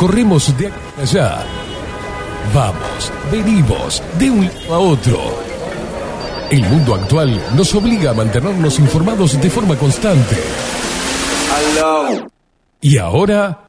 corremos de acá a allá. Vamos, venimos, de un lado a otro. El mundo actual nos obliga a mantenernos informados de forma constante. Y ahora...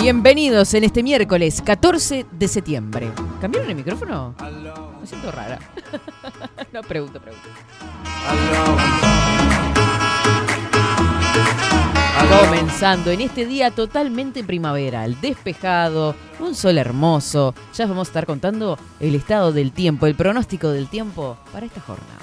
Bienvenidos en este miércoles 14 de septiembre. ¿Cambiaron el micrófono? Me siento rara. no, pregunto, pregunto. Comenzando en este día totalmente primaveral, despejado, un sol hermoso. Ya vamos a estar contando el estado del tiempo, el pronóstico del tiempo para esta jornada.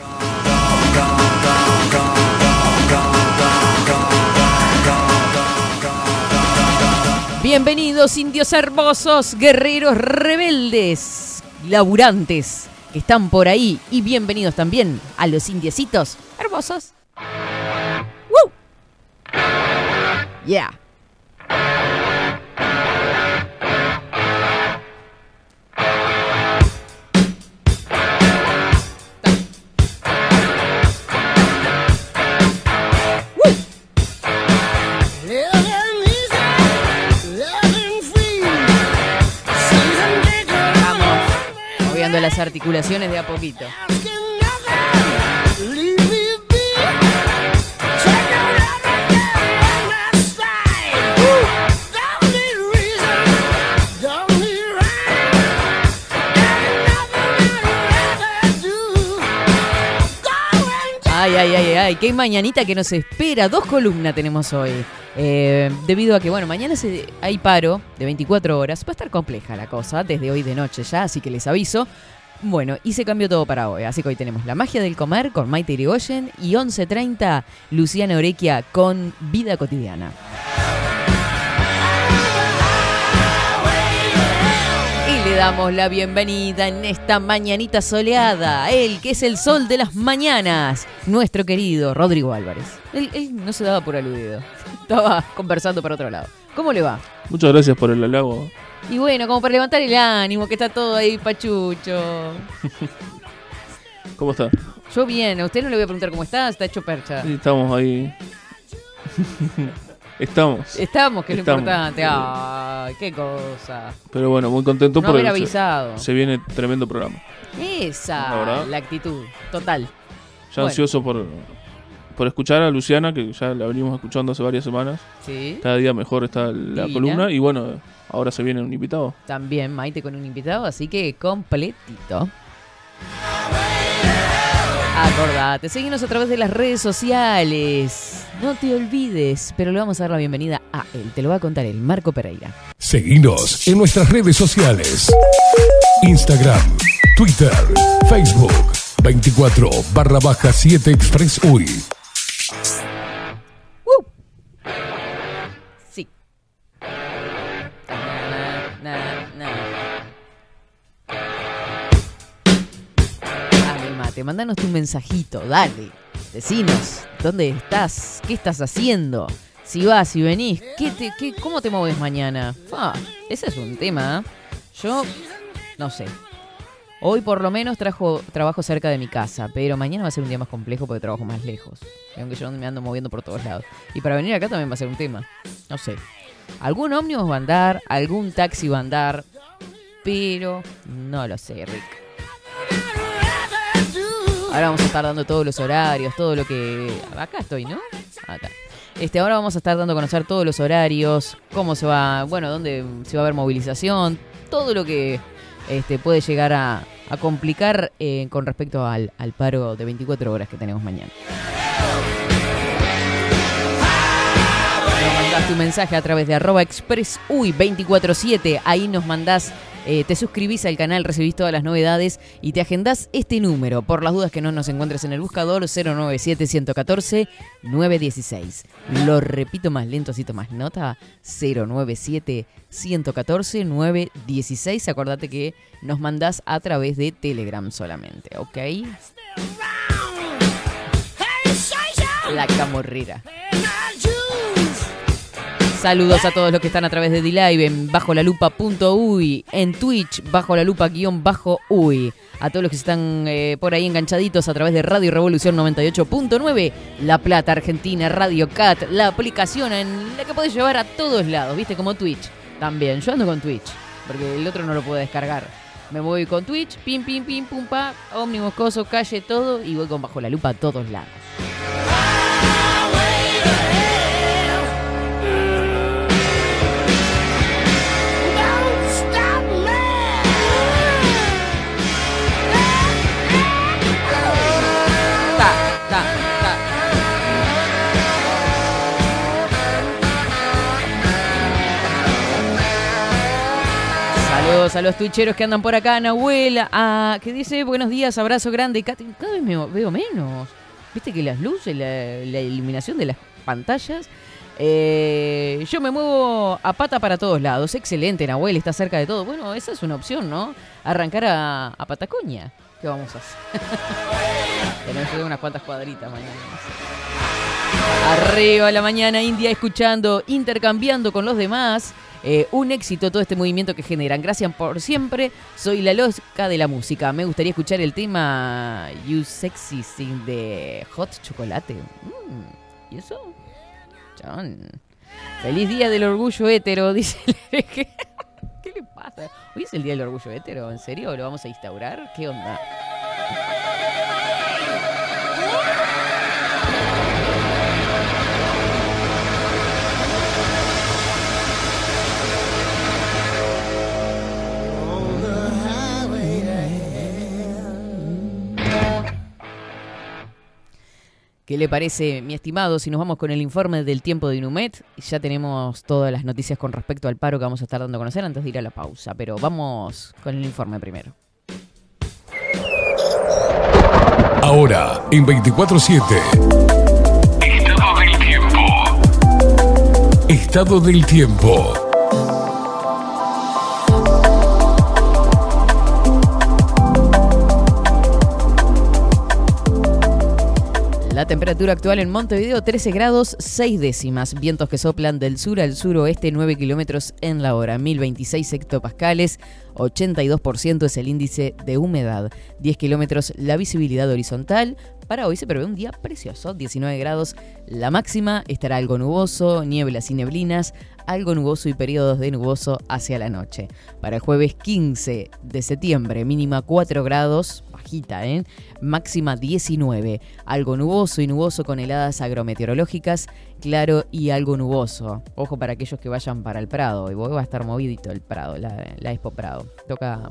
Bienvenidos indios hermosos, guerreros rebeldes, laburantes que están por ahí y bienvenidos también a los indiecitos hermosos. ¡Woo! Yeah. Las articulaciones de a poquito. Ay, ay, ay, ay, qué mañanita que nos espera. Dos columnas tenemos hoy. Eh, debido a que, bueno, mañana se- hay paro de 24 horas. Va a estar compleja la cosa desde hoy de noche ya, así que les aviso. Bueno, y se cambió todo para hoy. Así que hoy tenemos La Magia del Comer con Maite Irigoyen y 11.30 Luciana Orequia con Vida Cotidiana. Y le damos la bienvenida en esta mañanita soleada, él que es el sol de las mañanas, nuestro querido Rodrigo Álvarez. Él, él no se daba por aludido, estaba conversando para otro lado. ¿Cómo le va? Muchas gracias por el halago. Y bueno, como para levantar el ánimo, que está todo ahí pachucho. ¿Cómo está? Yo bien, a usted no le voy a preguntar cómo está, está hecho percha. Sí, estamos ahí. Estamos. Estamos, que es lo importante. Ay, qué cosa. Pero bueno, muy contento No porque haber se- avisado. se, viene tremendo programa. Esa, La la actitud, total. Ya Bueno. ansioso por, por escuchar a Luciana, que ya la venimos escuchando hace varias semanas. Sí. Cada día mejor está la Divina. columna. Y bueno, ahora se viene un invitado. También Maite con un invitado, así que completito. Acordate, seguinos a través de las redes sociales. No te olvides, pero le vamos a dar la bienvenida a él. Te lo va a contar el Marco Pereira. Seguinos en nuestras redes sociales. Instagram, Twitter, Facebook. 24 barra baja 7 Express UI. Mate, mandanos tu mensajito, dale. Decinos, ¿dónde estás? ¿Qué estás haciendo? Si vas, si venís, ¿qué qué, ¿cómo te mueves mañana? Fa, ese es un tema. ¿eh? Yo, no sé. Hoy por lo menos trajo, trabajo cerca de mi casa, pero mañana va a ser un día más complejo porque trabajo más lejos. Aunque yo me ando moviendo por todos lados. Y para venir acá también va a ser un tema. No sé. Algún ómnibus va a andar, algún taxi va a andar, pero no lo sé, Rick. Ahora vamos a estar dando todos los horarios, todo lo que... Acá estoy, ¿no? Acá. Este, ahora vamos a estar dando a conocer todos los horarios, cómo se va, bueno, dónde se va a ver movilización, todo lo que este, puede llegar a, complicar eh, con respecto al, paro de 24 horas que tenemos mañana. Nos mandás tu mensaje a través de arroba expressui247. Ahí nos mandás eh, te suscribís al canal, recibís todas las novedades y te agendás este número, por las dudas que no nos encuentres en el buscador, 097-114-916. Lo repito más lento, si tomas nota, 097-114-916. Acordate que nos mandás a través de Telegram solamente, ¿ok? La camorrera. Saludos a todos los que están a través de D-Live en bajo en Twitch bajo la lupa guion bajo uy. A todos los que están eh, por ahí enganchaditos a través de Radio Revolución 98.9, La Plata, Argentina, Radio Cat, la aplicación en la que podés llevar a todos lados, viste, como Twitch. También, yo ando con Twitch, porque el otro no lo puedo descargar. Me voy con Twitch, pim, pim, pim, pum, pa, ómnibus, coso, calle, todo, y voy con bajo la lupa a todos lados. A los twitcheros que andan por acá, Nahuel, a, que dice buenos días, abrazo grande. Cada vez me veo menos. Viste que las luces, la, iluminación de las pantallas. Eh, yo me muevo a pata para todos lados. Excelente, Nahuel, está cerca de todo. Bueno, esa es una opción, ¿no? Arrancar a, a Pataconia. ¿Qué vamos a hacer? Tenemos unas cuantas cuadritas mañana. Arriba la mañana India escuchando, intercambiando con los demás. Eh, un éxito todo este movimiento que generan. Gracias por siempre. Soy la loca de la música. Me gustaría escuchar el tema You Sexy Sing de Hot Chocolate. Mm, ¿Y eso? John. Feliz día del orgullo hétero, dice. el- ¿Qué le pasa? ¿Hoy es el día del orgullo hétero? ¿En serio? ¿Lo vamos a instaurar? ¿Qué onda? ¿Qué le parece, mi estimado, si nos vamos con el informe del tiempo de Inumet? Ya tenemos todas las noticias con respecto al paro que vamos a estar dando a conocer antes de ir a la pausa, pero vamos con el informe primero. Ahora, en 24-7. Estado del tiempo. Estado del tiempo. La temperatura actual en Montevideo 13 grados 6 décimas, vientos que soplan del sur al suroeste 9 kilómetros en la hora, 1026 hectopascales, 82% es el índice de humedad, 10 kilómetros la visibilidad horizontal. Para hoy se prevé un día precioso, 19 grados la máxima, estará algo nuboso, nieblas y neblinas, algo nuboso y periodos de nuboso hacia la noche. Para el jueves 15 de septiembre, mínima 4 grados, ¿eh? máxima 19, algo nuboso y nuboso con heladas agrometeorológicas, claro y algo nuboso. Ojo para aquellos que vayan para el Prado, y hoy va a estar movidito el Prado, la, la Expo Prado. Toca,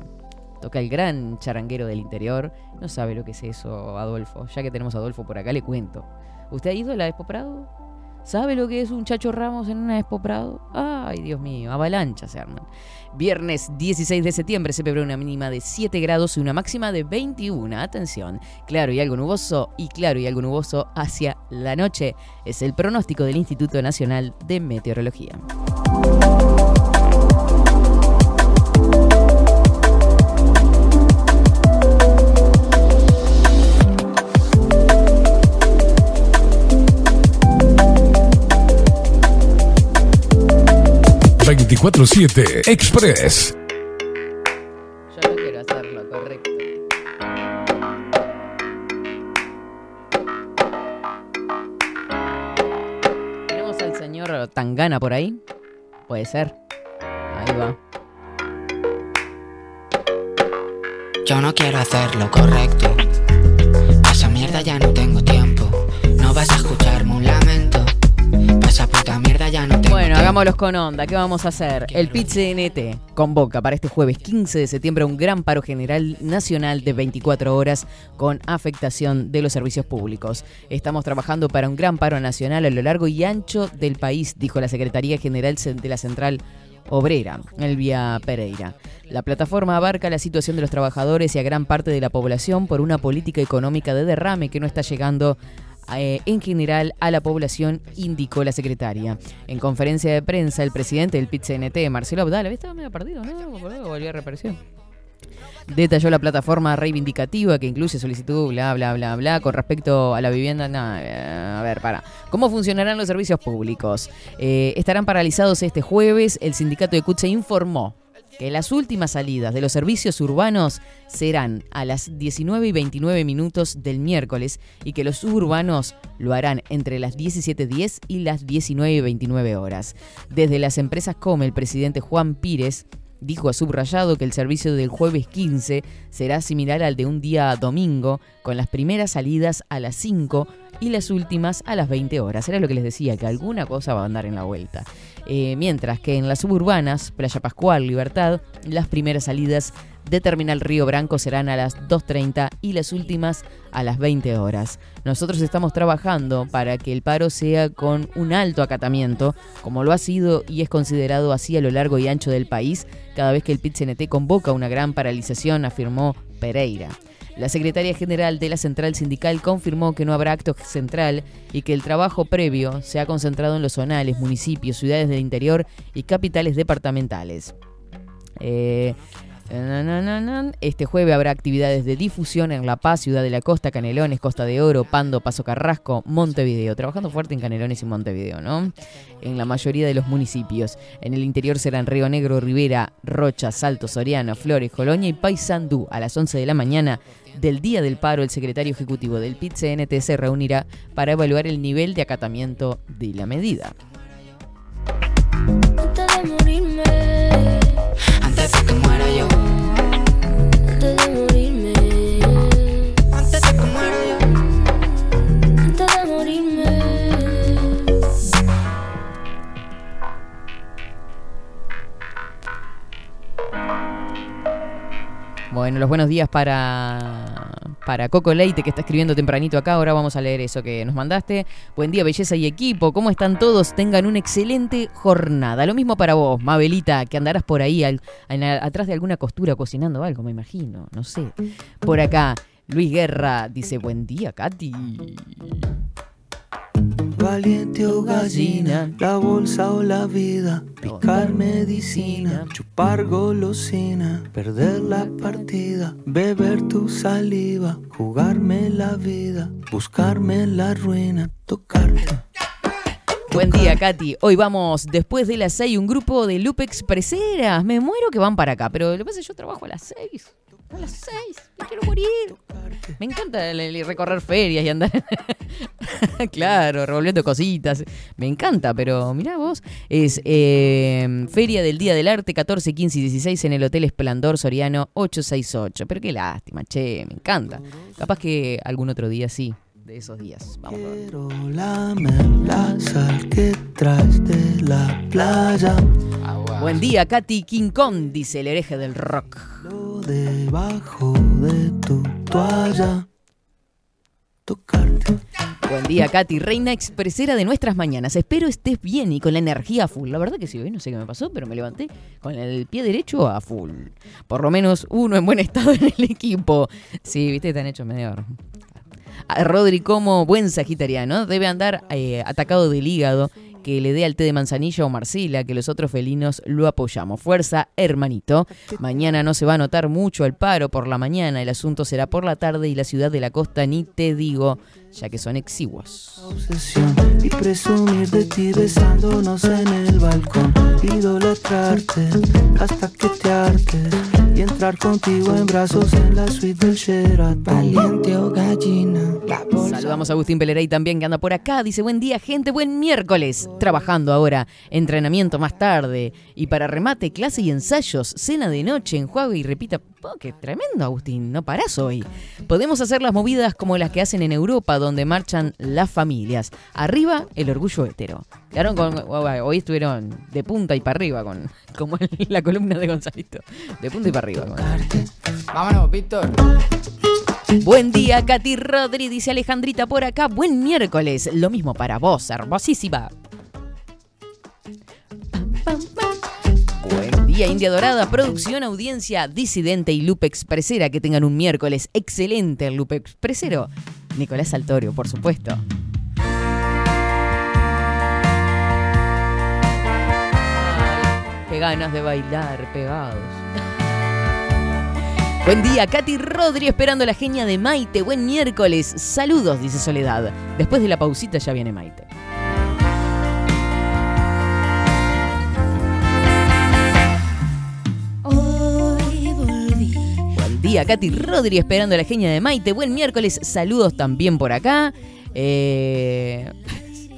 toca el gran charanguero del interior. No sabe lo que es eso, Adolfo. Ya que tenemos a Adolfo por acá, le cuento. ¿Usted ha ido a la Expo Prado? ¿Sabe lo que es un Chacho Ramos en una Expo Prado? Ay, Dios mío, avalanchas se arman. Viernes 16 de septiembre se prevé una mínima de 7 grados y una máxima de 21. Atención, claro y algo nuboso y claro y algo nuboso hacia la noche. Es el pronóstico del Instituto Nacional de Meteorología. 24-7 Express. Yo no quiero hacerlo correcto. Tenemos al señor Tangana por ahí. Puede ser. Ahí va. Yo no quiero hacer lo correcto. Pa' esa mierda ya no tengo tiempo. No vas a escucharme un ya no tengo Bueno, tiempo. hagámoslos con onda. ¿Qué vamos a hacer? El PIT-CNT convoca para este jueves 15 de septiembre un gran paro general nacional de 24 horas con afectación de los servicios públicos. Estamos trabajando para un gran paro nacional a lo largo y ancho del país, dijo la Secretaría General de la Central Obrera, el Vía Pereira. La plataforma abarca la situación de los trabajadores y a gran parte de la población por una política económica de derrame que no está llegando eh, en general a la población, indicó la secretaria. En conferencia de prensa, el presidente del PIT-CNT, Marcelo Abdala, estaba medio perdido, ¿no? Volvió a reaparecer. Detalló la plataforma reivindicativa que incluye solicitud, bla, bla, bla, bla, con respecto a la vivienda. a ver, para. ¿Cómo funcionarán los servicios públicos? Eh, estarán paralizados este jueves. El sindicato de CUT informó que las últimas salidas de los servicios urbanos serán a las 19 y 29 minutos del miércoles y que los suburbanos lo harán entre las 17.10 y las 19 y 29 horas. Desde las empresas como el presidente Juan Pírez Dijo a subrayado que el servicio del jueves 15 será similar al de un día domingo, con las primeras salidas a las 5 y las últimas a las 20 horas. Era lo que les decía, que alguna cosa va a andar en la vuelta. Eh, mientras que en las suburbanas, Playa Pascual, Libertad, las primeras salidas de Terminal Río Branco serán a las 2.30 y las últimas a las 20 horas. Nosotros estamos trabajando para que el paro sea con un alto acatamiento, como lo ha sido y es considerado así a lo largo y ancho del país, cada vez que el PIT-CNT convoca una gran paralización, afirmó Pereira. La secretaria general de la central sindical confirmó que no habrá acto central y que el trabajo previo se ha concentrado en los zonales, municipios, ciudades del interior y capitales departamentales. Eh, este jueves habrá actividades de difusión en La Paz, Ciudad de la Costa, Canelones, Costa de Oro, Pando, Paso Carrasco, Montevideo. Trabajando fuerte en Canelones y Montevideo, ¿no? En la mayoría de los municipios. En el interior serán Río Negro, Rivera, Rocha, Salto, Soriano, Flores, Colonia y Paysandú. A las 11 de la mañana del día del paro, el secretario ejecutivo del PIT-CNT se reunirá para evaluar el nivel de acatamiento de la medida. Antes de que muera yo. Antes de morirme. Antes de que muera yo. Antes de morirme. Bueno, los buenos días para, para Coco Leite, que está escribiendo tempranito acá. Ahora vamos a leer eso que nos mandaste. Buen día, belleza y equipo. ¿Cómo están todos? Tengan una excelente jornada. Lo mismo para vos, Mabelita, que andarás por ahí atrás de alguna costura cocinando algo, me imagino. No sé. Por acá, Luis Guerra dice: Buen día, Katy. Valiente o gallina, la bolsa o la vida, picar medicina, chupar golosina, perder la partida, beber tu saliva, jugarme la vida, buscarme la ruina, tocarte. Buen día, Katy. Hoy vamos, después de las 6, un grupo de Lupe Expreseras. Me muero que van para acá, pero lo que pasa es que yo trabajo a las 6. A las 6, me quiero morir. Me encanta recorrer ferias y andar. claro, revolviendo cositas. Me encanta, pero mirá vos. Es eh, Feria del Día del Arte, 14, 15 y 16 en el Hotel Esplandor Soriano 868. Pero qué lástima, che, me encanta. Capaz que algún otro día sí de esos días. Vamos a ver. Quiero lamer la sal que traes de la playa. Buen día, Katy King Kong, dice el hereje del rock. Lo debajo de tu toalla. Tocarte. Buen día, Katy, reina expresera de nuestras mañanas. Espero estés bien y con la energía a full. La verdad que sí, hoy no sé qué me pasó, pero me levanté con el pie derecho a full. Por lo menos uno en buen estado en el equipo. Sí, viste, están hechos medio Rodri como buen sagitariano debe andar eh, atacado del hígado que le dé al té de manzanilla o marcila, que los otros felinos lo apoyamos. Fuerza, hermanito. Mañana no se va a notar mucho el paro por la mañana, el asunto será por la tarde y la ciudad de la costa ni te digo, ya que son exiguos. Obsesión y presumir de ti besándonos en el balcón. Idolatrarte hasta que te hartes y entrar contigo en brazos en la suite del Sheraton. Valiente o gallina. Saludamos a Agustín Pelerey también que anda por acá. Dice buen día gente, buen miércoles. Trabajando ahora, entrenamiento más tarde. Y para remate, clase y ensayos, cena de noche, enjuague y repita. Oh, qué tremendo Agustín, no parás hoy. Podemos hacer las movidas como las que hacen en Europa, donde marchan las familias. Arriba, el orgullo hetero. Quedaron con, hoy estuvieron de punta y para arriba, con, como en la columna de Gonzalito. De punta y para arriba. con- Vámonos, Víctor. Buen día, Katy Rodri, dice Alejandrita por acá. Buen miércoles. Lo mismo para vos, hermosísima. Pam, pam, pam. India Dorada, producción, audiencia, disidente y Lupe Expresera. Que tengan un miércoles excelente el Lupe Expresero. Nicolás Saltorio, por supuesto. Qué ganas de bailar pegados. Buen día, Katy Rodri esperando la genia de Maite. Buen miércoles. Saludos, dice Soledad. Después de la pausita ya viene Maite. Día, Katy Rodri esperando a la genia de Maite. Buen miércoles. Saludos también por acá. Eh,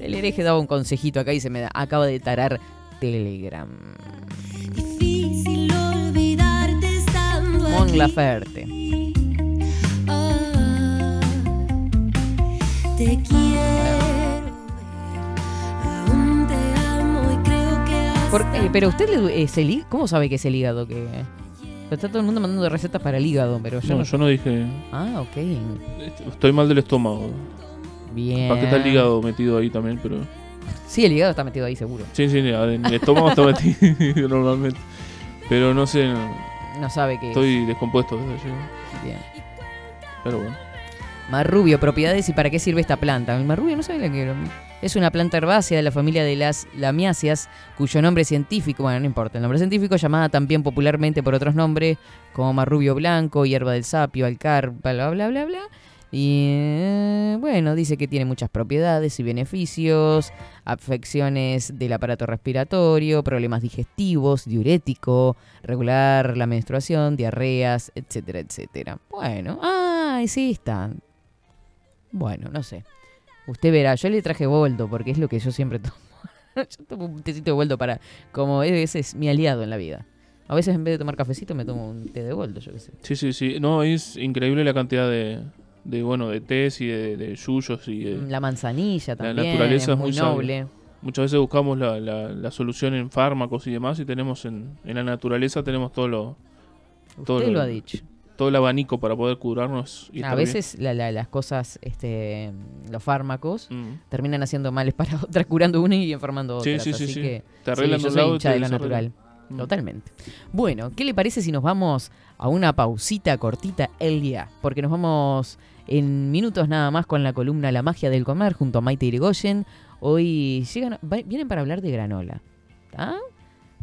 el hereje daba un consejito acá y se me da. Acaba de tarar Telegram. Difícil olvidarte estando Mon. Laferte. Ah, te quiero. Aún te amo y creo que Por- eh, pero usted le- es el ¿Cómo sabe que es el hígado que.? Está todo el mundo mandando recetas para el hígado, pero yo No, no. yo no dije. Ah, ok. Estoy mal del estómago. Bien. ¿Para qué está el hígado metido ahí también? Pero. Sí, el hígado está metido ahí seguro. Sí, sí, en el estómago está metido normalmente. Pero no sé, No sabe que. estoy descompuesto desde ayer. Bien. Pero bueno. Marrubio, propiedades y para qué sirve esta planta. El marrubio no sabe la que es una planta herbácea de la familia de las lamiáceas, cuyo nombre científico, bueno, no importa, el nombre científico llamada también popularmente por otros nombres como marrubio blanco, hierba del sapio, alcar, bla bla bla bla. Y eh, bueno, dice que tiene muchas propiedades y beneficios, afecciones del aparato respiratorio, problemas digestivos, diurético, regular la menstruación, diarreas, etcétera, etcétera. Bueno, ah, sí está. Bueno, no sé. Usted verá, yo le traje boldo porque es lo que yo siempre tomo. yo tomo un tecito de boldo para, como ese es mi aliado en la vida. A veces en vez de tomar cafecito me tomo un té de boldo, yo qué sé. Sí, sí, sí. No, es increíble la cantidad de, de bueno, de tés y de, de yuyos y de- La manzanilla también, naturaleza es es muy sabia. noble. Muchas veces buscamos la, la, la solución en fármacos y demás y tenemos en, en la naturaleza tenemos todo lo, todo Usted lo lo- ha dicho. Todo el abanico para poder curarnos. Y A veces la- la- las cosas, este, los fármacos. Mm. terminan haciendo males para otras, curando una y enfermando Sí, otras. sí, sí, así sí. que Te arreglan sí, yo soy lado hincha te de lo natural. Mm. Totalmente. Bueno, ¿qué le parece si nos vamos a una pausita cortita el día? Porque nos vamos en minutos nada más con la columna La magia del comer junto a Maite Irigoyen. Hoy llegan, vienen para hablar de granola. ¿tá?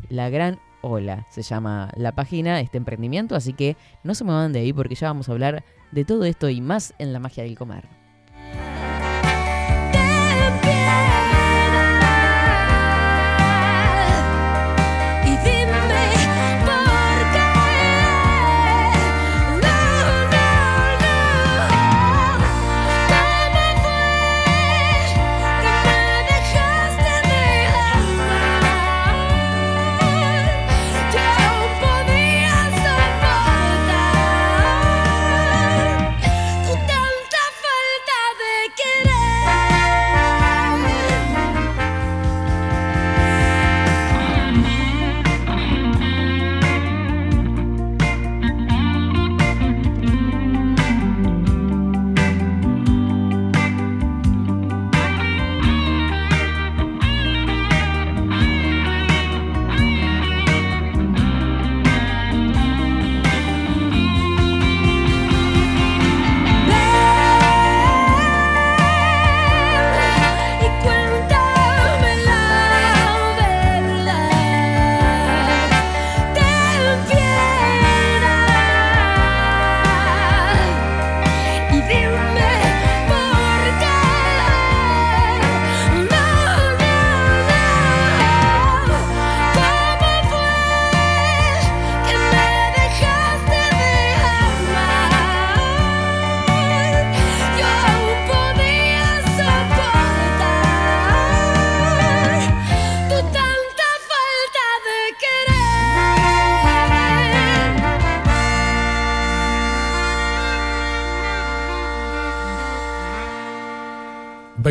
La gran ola se llama la página, este emprendimiento, así que no se me van de ahí porque ya vamos a hablar de todo esto y más en la magia del comer.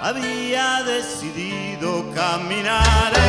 Había decidido caminar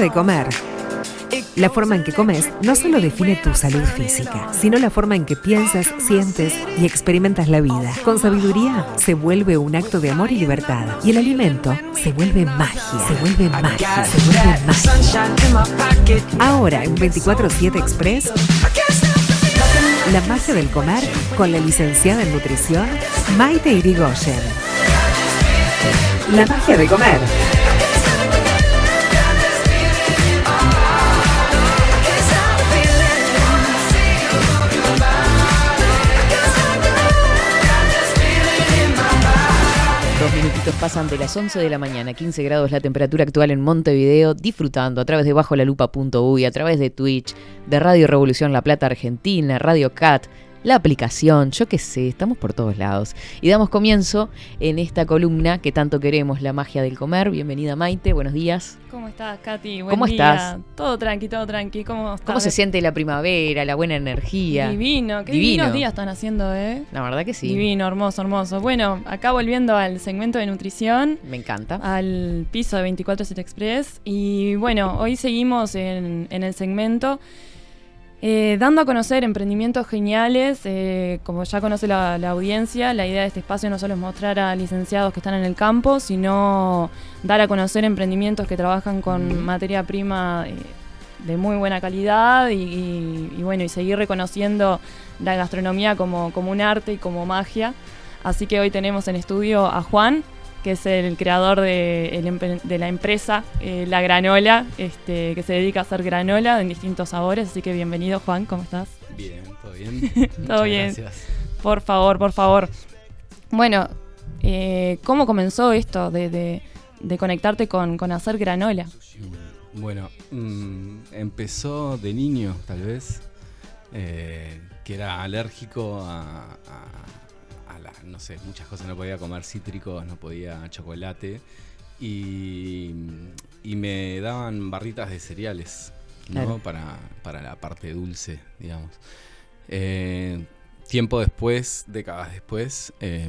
de comer. La forma en que comes no solo define tu salud física, sino la forma en que piensas, sientes y experimentas la vida. Con sabiduría se vuelve un acto de amor y libertad. Y el alimento se vuelve magia, se vuelve magia, se vuelve magia. Ahora en 24-7 Express, la magia del comer con la licenciada en nutrición, Maite Irigoyen. La magia de comer. De las 11 de la mañana, 15 grados la temperatura actual en Montevideo, disfrutando a través de bajo la lupa.uy, a través de Twitch, de Radio Revolución La Plata Argentina, Radio Cat, la aplicación, yo qué sé, estamos por todos lados. Y damos comienzo en esta columna que tanto queremos, la magia del comer. Bienvenida Maite, buenos días. ¿Cómo estás, Katy? Buen ¿Cómo día. estás? Todo tranqui, todo tranqui. ¿Cómo estás? ¿Cómo se siente la primavera, la buena energía? Divino, qué Divino. divinos días están haciendo, ¿eh? La verdad que sí. Divino, hermoso, hermoso. Bueno, acá volviendo al segmento de nutrición. Me encanta. Al piso de 24 Set Express. Y bueno, hoy seguimos en, en el segmento. Eh, dando a conocer emprendimientos geniales, eh, como ya conoce la, la audiencia, la idea de este espacio no solo es mostrar a licenciados que están en el campo, sino dar a conocer emprendimientos que trabajan con materia prima eh, de muy buena calidad y, y- y bueno, y seguir reconociendo la gastronomía como, como un arte y como magia. Así que hoy tenemos en estudio a Juan, que es el creador de, de la empresa eh, La Granola, este, que se dedica a hacer granola en distintos sabores. Así que bienvenido, Juan, ¿cómo estás? Bien, todo bien. Todo bien. gracias. Por favor, por favor. Bueno, eh, ¿cómo comenzó esto de, de- de conectarte con, con hacer granola? Bueno, mm, empezó de niño, tal vez, eh, que era alérgico a, no sé, muchas cosas. No podía comer cítricos, no podía chocolate. Y, y me daban barritas de cereales, ¿no? Claro. Para, para la parte dulce, digamos. Eh, tiempo después, décadas después, eh,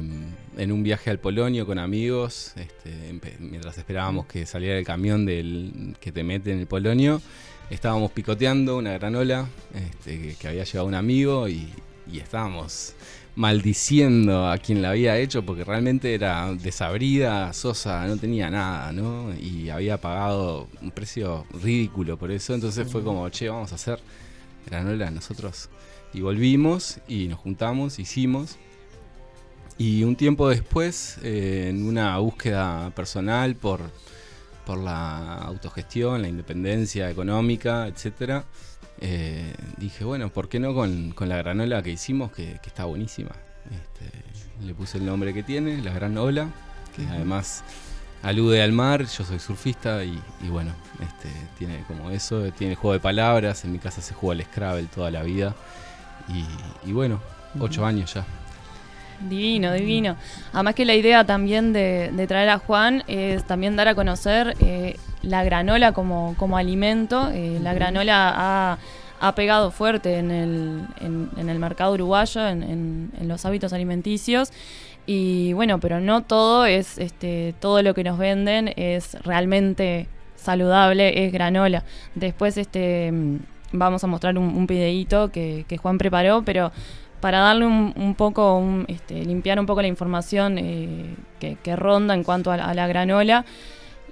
en un viaje al Polonio con amigos, este, mientras esperábamos que saliera el camión del, que te mete en el Polonio, estábamos picoteando una granola este, que, que había llevado un amigo y, y estábamos maldiciendo a quien la había hecho porque realmente era desabrida, sosa, no tenía nada, ¿no? Y había pagado un precio ridículo por eso, entonces fue como, che, vamos a hacer granola nosotros. Y volvimos y nos juntamos, hicimos. Y un tiempo después, eh, en una búsqueda personal por, por la autogestión, la independencia económica, etcétera, eh, dije, bueno, ¿por qué no con, con la granola que hicimos, que, que está buenísima? Este, le puse el nombre que tiene, la granola, que además alude al mar, yo soy surfista y, y bueno, este, tiene como eso, tiene juego de palabras, en mi casa se juega al Scrabble toda la vida. Y, y bueno, ocho años ya. Divino, divino. Además que la idea también de, de traer a Juan es también dar a conocer eh, la granola como, como alimento. Eh, la granola ha, ha pegado fuerte en el, en, en el mercado uruguayo, en, en- en los hábitos alimenticios. Y bueno, pero no todo es, este, todo lo que nos venden es realmente saludable, es granola. Después este mm, vamos a mostrar un, un videíto que, que Juan preparó, pero para darle un, poco, un, este, limpiar un poco la información eh, que, ronda en cuanto a la, granola.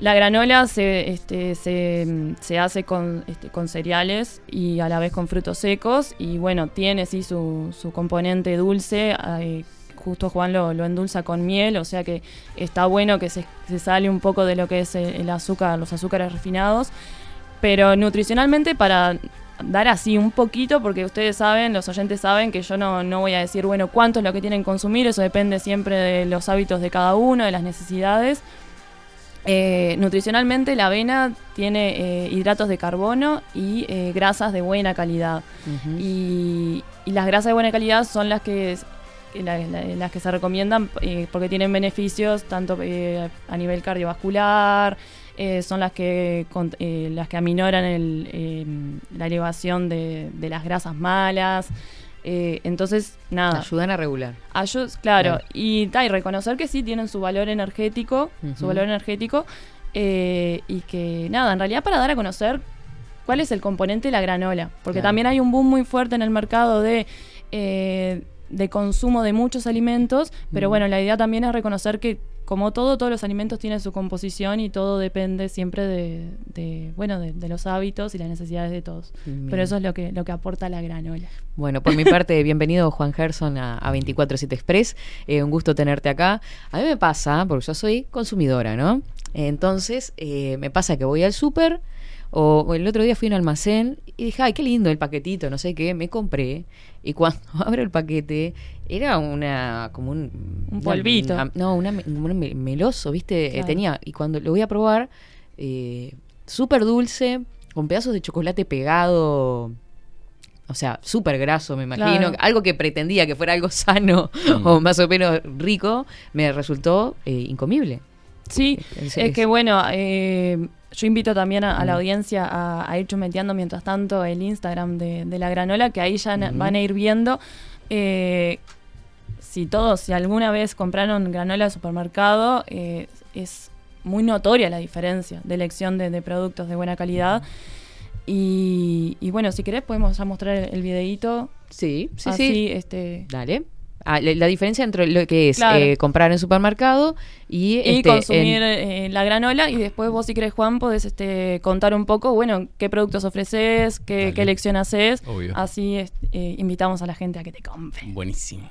La granola se, este, se, hace con, este, con cereales y a la vez con frutos secos y bueno, tiene sí su, su componente dulce. justo Juan lo, lo endulza con miel, o sea que está bueno que se, sale un poco de lo que es el azúcar, los azúcares refinados. Pero nutricionalmente para dar así un poquito, porque ustedes saben, los oyentes saben que yo no, no voy a decir, bueno, cuánto es lo que tienen que consumir, eso depende siempre de los hábitos de cada uno, de las necesidades. Eh, nutricionalmente la avena tiene eh, hidratos de carbono y eh, grasas de buena calidad. y, y las grasas de buena calidad son las que, es- la- la- las que se recomiendan eh, porque tienen beneficios tanto a nivel cardiovascular, eh, son las que, con- eh, las que aminoran el, eh, la elevación de, de las grasas malas. Eh, entonces, nada. Ayudan a regular. Ayu- claro, Claro. Y, ta, y reconocer que sí tienen su valor energético, su valor energético, eh, y que nada, en realidad para dar a conocer cuál es el componente de la granola, porque Claro. también hay un boom muy fuerte en el mercado de, eh, de consumo de muchos alimentos, pero bueno, la idea también es reconocer que como todo, todos los alimentos tienen su composición y todo depende siempre de, de, bueno, de, de los hábitos y las necesidades de todos. Bien. Pero eso es lo que, lo que aporta la granola. Bueno, por mi parte, bienvenido Juan Gerson a, a 24-7 Express. Eh, un gusto tenerte acá. A mí me pasa, porque yo soy consumidora, ¿no? Entonces, eh, me pasa que voy al súper O, o el otro día fui a un almacén y dije, ay, qué lindo el paquetito, no sé qué, me compré. Y cuando abro el paquete, era una, como un... Un polvito. una- no, una, un me- meloso, ¿viste? Eh, tenía, y cuando lo voy a probar, eh, súper dulce, con pedazos de chocolate pegado... O sea, súper graso, me imagino. Claro. Algo que pretendía que fuera algo sano Mm. o más o menos rico, me resultó eh, incomible. Sí, Es- que bueno, eh, yo invito también a, a la Mm. audiencia a, a ir chumeteando mientras tanto el Instagram de, de la granola, que ahí ya van a ir viendo. eh, si todos, si alguna vez compraron granola de supermercado, eh, es muy notoria la diferencia de elección de, de productos de buena calidad. Y, y bueno, si querés podemos ya mostrar el, el videíto. Sí, sí, Así, sí. este, Dale. Ah, la, la diferencia entre lo que es Claro. eh, comprar en supermercado y, y este, consumir en- eh, la granola y después vos si querés Juan podés este, contar un poco bueno qué productos ofreces qué, qué elección haces Obvio. así es- eh, invitamos a la gente a que te compre Buenísimo.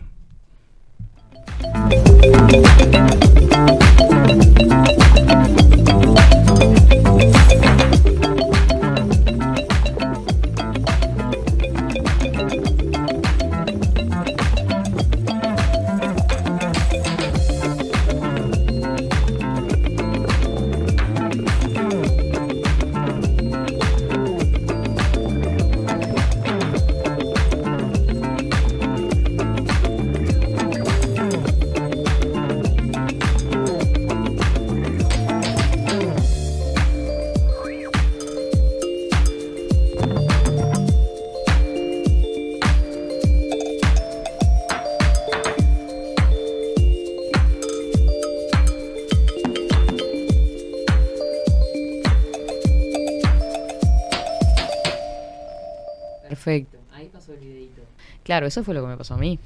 Perfecto. Ahí pasó el videito. Claro, eso fue lo que me pasó a mí.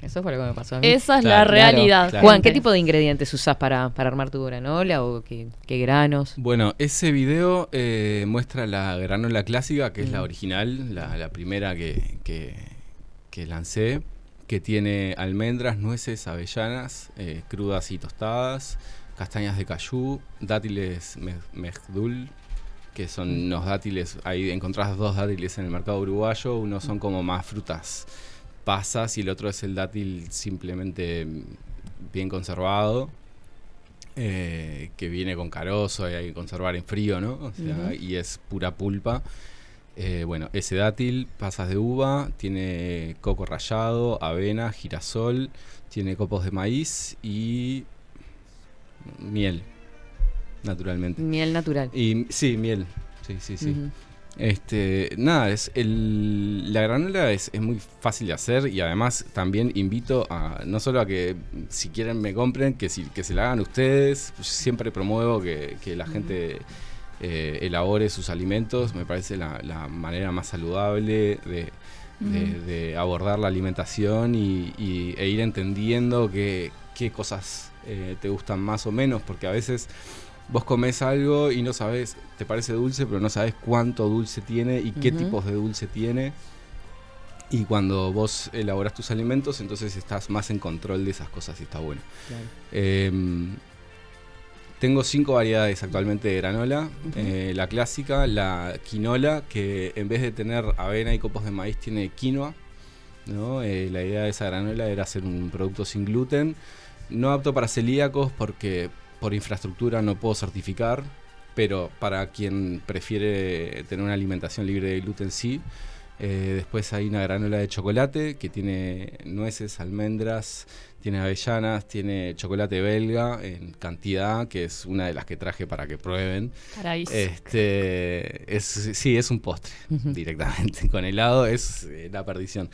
Eso fue lo que me pasó a mí. Esa es la realidad, claro. Juan, ¿qué tipo de ingredientes usás para, para armar tu granola o qué, qué granos? Bueno, ese video eh, muestra la granola clásica, que es la original, la, la primera que, que- que lancé, que tiene almendras, nueces, avellanas, eh, crudas y tostadas, castañas de cayú, dátiles me- mejdul, que son unos dátiles, ahí encontrás dos dátiles en el mercado uruguayo, uno son como más frutas pasas y el otro es el dátil simplemente bien conservado eh, que viene con carozo y hay que conservar en frío, ¿no? O sea, y es pura pulpa. Eh, bueno, ese dátil, pasas de uva, tiene coco rallado, avena, girasol, tiene copos de maíz y miel, naturalmente. Miel natural. Y sí, miel. Sí, sí, sí. Este, nada, es el, la granola es, es muy fácil de hacer y además también invito a no solo a que si quieren me compren, que, si, que se la hagan ustedes. Pues siempre promuevo que, que la gente eh, elabore sus alimentos. Me parece la, la manera más saludable de, de- abordar la alimentación y, y- e ir entendiendo qué, qué cosas eh, te gustan más o menos, porque a veces vos comes algo y no sabes, te parece dulce, pero no sabes cuánto dulce tiene y qué Ujú. tipos de dulce tiene. Y cuando vos elaboras tus alimentos, entonces estás más en control de esas cosas y está bueno. Claro. Em, tengo cinco variedades actualmente de granola. Eh, la clásica, la quinola, que en vez de tener avena y copos de maíz tiene quinoa. ¿no? Eh, la idea de esa granola era hacer un producto sin gluten. No apto para celíacos porque por infraestructura no puedo certificar, pero para quien prefiere tener una alimentación libre de gluten sí. Eh, después hay una granola de chocolate que tiene nueces, almendras, tiene avellanas, tiene chocolate belga en cantidad, que es una de las que traje para que prueben. Paraíso. Este, es, sí, es un postre directamente. Con helado es eh, la perdición.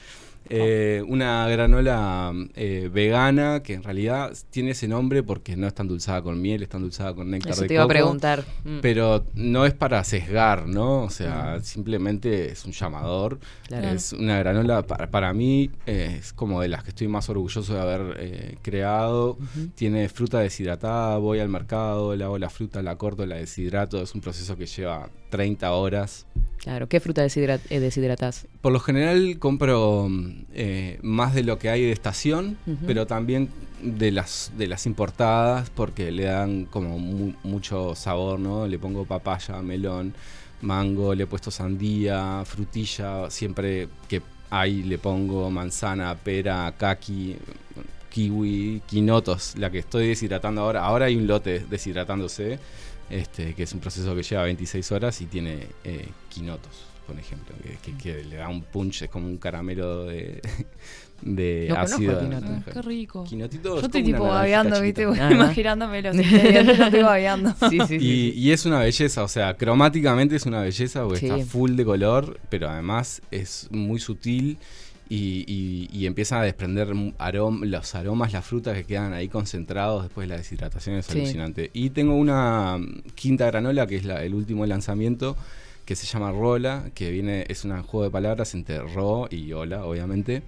Eh, una granola eh, vegana que en realidad tiene ese nombre porque no está endulzada con miel, está endulzada con néctar Eso de te iba a preguntar. Mm. Pero no es para sesgar, ¿no? O sea, Mm. simplemente es un llamador. Claro. Es una granola, para, para mí, eh, es como de las que estoy más orgulloso de haber creado. Tiene fruta deshidratada, voy al mercado, le hago la fruta, la corto, la deshidrato. Es un proceso que lleva 30 horas. Claro, ¿qué fruta deshidrat- deshidratás? Por lo general compro mm, eh, más de lo que hay de estación, pero también de las de las importadas porque le dan como mu- mucho sabor, ¿no? Le pongo papaya, melón, mango, le he puesto sandía, frutilla, siempre que hay le pongo manzana, pera, kaki, kiwi, quinotos, la que estoy deshidratando ahora. Ahora hay un lote deshidratándose, este, que es un proceso que lleva 26 horas y tiene eh, quinotos, por ejemplo, que, que- que le da un punch, es como un caramelo de, de Lo conozco, ácido. quinoto. ¿no? Qué rico. Quinotito Yo es estoy tipo babeando, ¿viste? chiquita. Ajá. Imaginándome los ingredientes, yo estoy babeando. Y, y es una belleza, o sea, cromáticamente es una belleza porque Sí. está full de color, pero además es muy sutil y, y- y empieza a desprender arom- los aromas, las frutas que quedan ahí concentrados después de la deshidratación, es Sí. alucinante. Y tengo una quinta granola, que es la- el último lanzamiento, que se llama Rola, que viene, es un juego de palabras entre Ro y Hola, obviamente.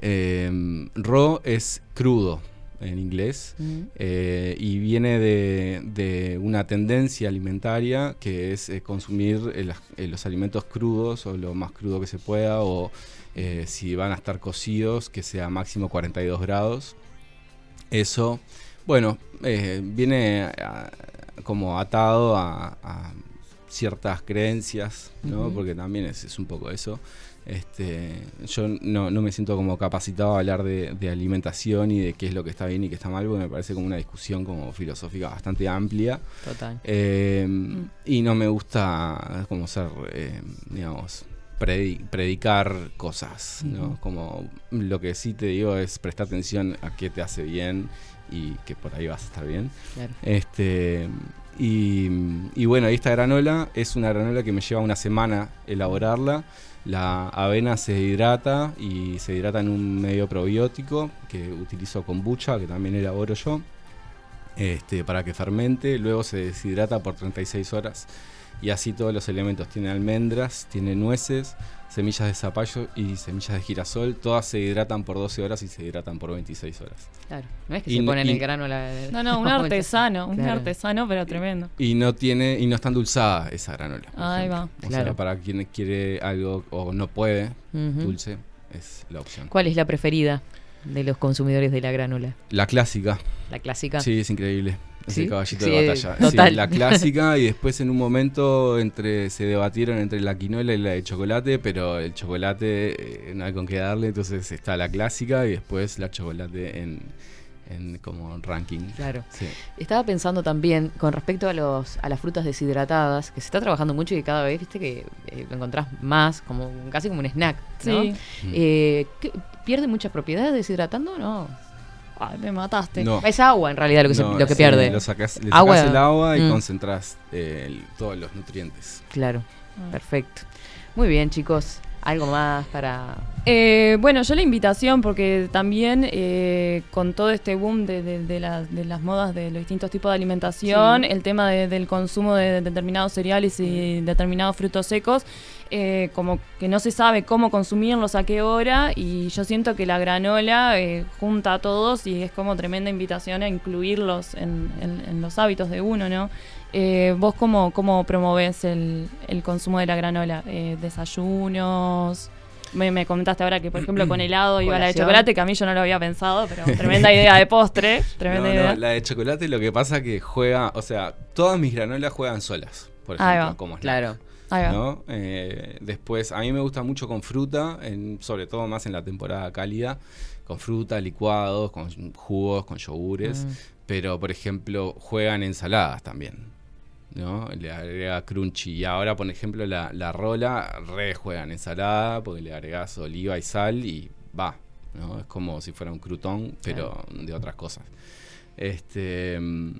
Eh, ro es crudo en inglés Mm. eh, y viene de, de una tendencia alimentaria que es eh, consumir eh, las- los alimentos crudos o lo más crudo que se pueda o si van a estar cocidos que sea máximo 42 grados. Eso, bueno, viene a- como atado a, a ciertas creencias, ¿no? Porque también es, es un poco eso. Este, yo no, no me siento como capacitado a hablar de, de alimentación y de qué es lo que está bien y qué está mal, porque me parece como una discusión como filosófica bastante amplia. Total. Eh, Y no me gusta como ser, eh, digamos, predi- predicar cosas, ¿no? Como lo que sí te digo es prestar atención a qué te hace bien y que por ahí vas a estar bien. Claro. Este, y, bueno, esta granola es una granola que me lleva una semana elaborarla. La avena se hidrata y se hidrata en un medio probiótico que utilizo kombucha, que también elaboro yo, este, para que fermente. Luego se deshidrata por 36 horas y así todos los elementos. Tiene almendras, tiene nueces, semillas de zapallo y semillas de girasol. Todas se hidratan por 12 horas y se hidratan por 26 horas. Claro. No es que Y se no- ponen y- el grano a la. No, no, un artesano, un Claro. artesano, pero tremendo. Y no tiene y no está endulzada esa granola. Ahí ejemplo. va. O Claro. sea, para quien quiere algo o no puede dulce es la opción. ¿Cuál es la preferida de los consumidores de la granola? La clásica. La clásica. Sí, es increíble. Es ¿Sí? el caballito Sí, de batalla. total. Sí, la clásica y después en un momento entre se debatieron entre la quinola y la de chocolate, pero el chocolate eh, no hay con qué darle, entonces está la clásica y después la chocolate en, en como ranking. Claro. Sí. Estaba pensando también con respecto a los a las frutas deshidratadas, que se está trabajando mucho y que cada vez, viste, que eh, lo encontrás más, como casi como un snack, ¿no? Sí. Eh, ¿qué- ¿Pierde muchas propiedades deshidratando o no? Ay, me mataste. No. Es agua en realidad lo que, se- No, lo que sí, pierde. lo sacás- le Agua- sacás el agua y Mm. concentrás eh, el- todos los nutrientes. Claro, Ah. perfecto. Muy bien, chicos. ¿Algo más para...? Eh, bueno, yo la invitación, porque también eh, con todo este boom de, de- de la- de las modas de los distintos tipos de alimentación, Sí. el tema de- del consumo de determinados cereales y determinados frutos secos, eh, como que no se sabe cómo consumirlos, a qué hora, y yo siento que la granola eh, junta a todos y es como tremenda invitación a incluirlos en, en- en los hábitos de uno, ¿no? Eh, ¿Vos cómo, cómo promovés el, el consumo de la granola? Eh, ¿Desayunos? Me, me comentaste ahora que, por ejemplo, con helado iba la de chocolate, que a mí yo no lo había pensado, pero tremenda idea de postre, tremenda No, no, idea. la de chocolate lo que pasa que juega, o sea, todas mis granolas juegan solas, por Ahí ejemplo, va. como. Claro. Eh, después, a mí me gusta mucho con fruta, en- sobre todo más en la temporada cálida, con fruta, licuados, con jugos, con yogures, Mm. pero por ejemplo juegan ensaladas también. ¿No? Le agrega crunchy. Y ahora, por ejemplo, la, la rola re juega en ensalada porque le agregas oliva y sal y va. ¿no? Es como si fuera un crutón, pero de otras cosas. Este mm,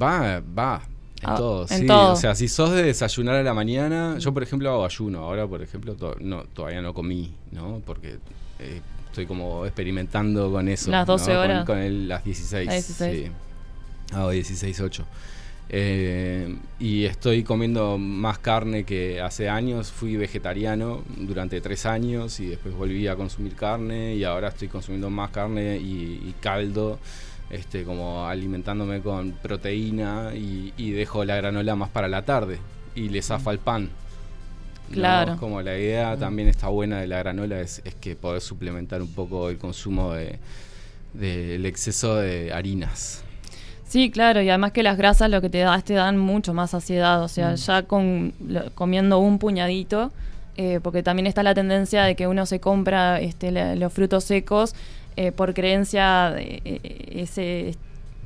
va, va. En Ah, todo, en sí. todo. O sea, si sos de desayunar a la mañana, yo por ejemplo hago ayuno. Ahora, por ejemplo, to- no, todavía no comí, ¿no? Porque eh, estoy como experimentando con eso. Las 12 ¿no? Con- horas. Con, el- las 16. Las 16. sí. Hago 16, 8. Eh, y estoy comiendo más carne que hace años. Fui vegetariano durante tres años y después volví a consumir carne y ahora estoy consumiendo más carne y, y caldo, este, como alimentándome con proteína y, y dejo la granola más para la tarde y le zafa el pan. ¿no? Claro. Como la idea también está buena de la granola es, es que podés suplementar un poco el consumo de, del exceso de harinas. Sí, claro, y además que las grasas lo que te da es te dan mucho más saciedad, o sea, Mm. ya con lo- comiendo un puñadito, eh, porque también está la tendencia de que uno se compra este, la- los frutos secos eh, por creencia de eh, ese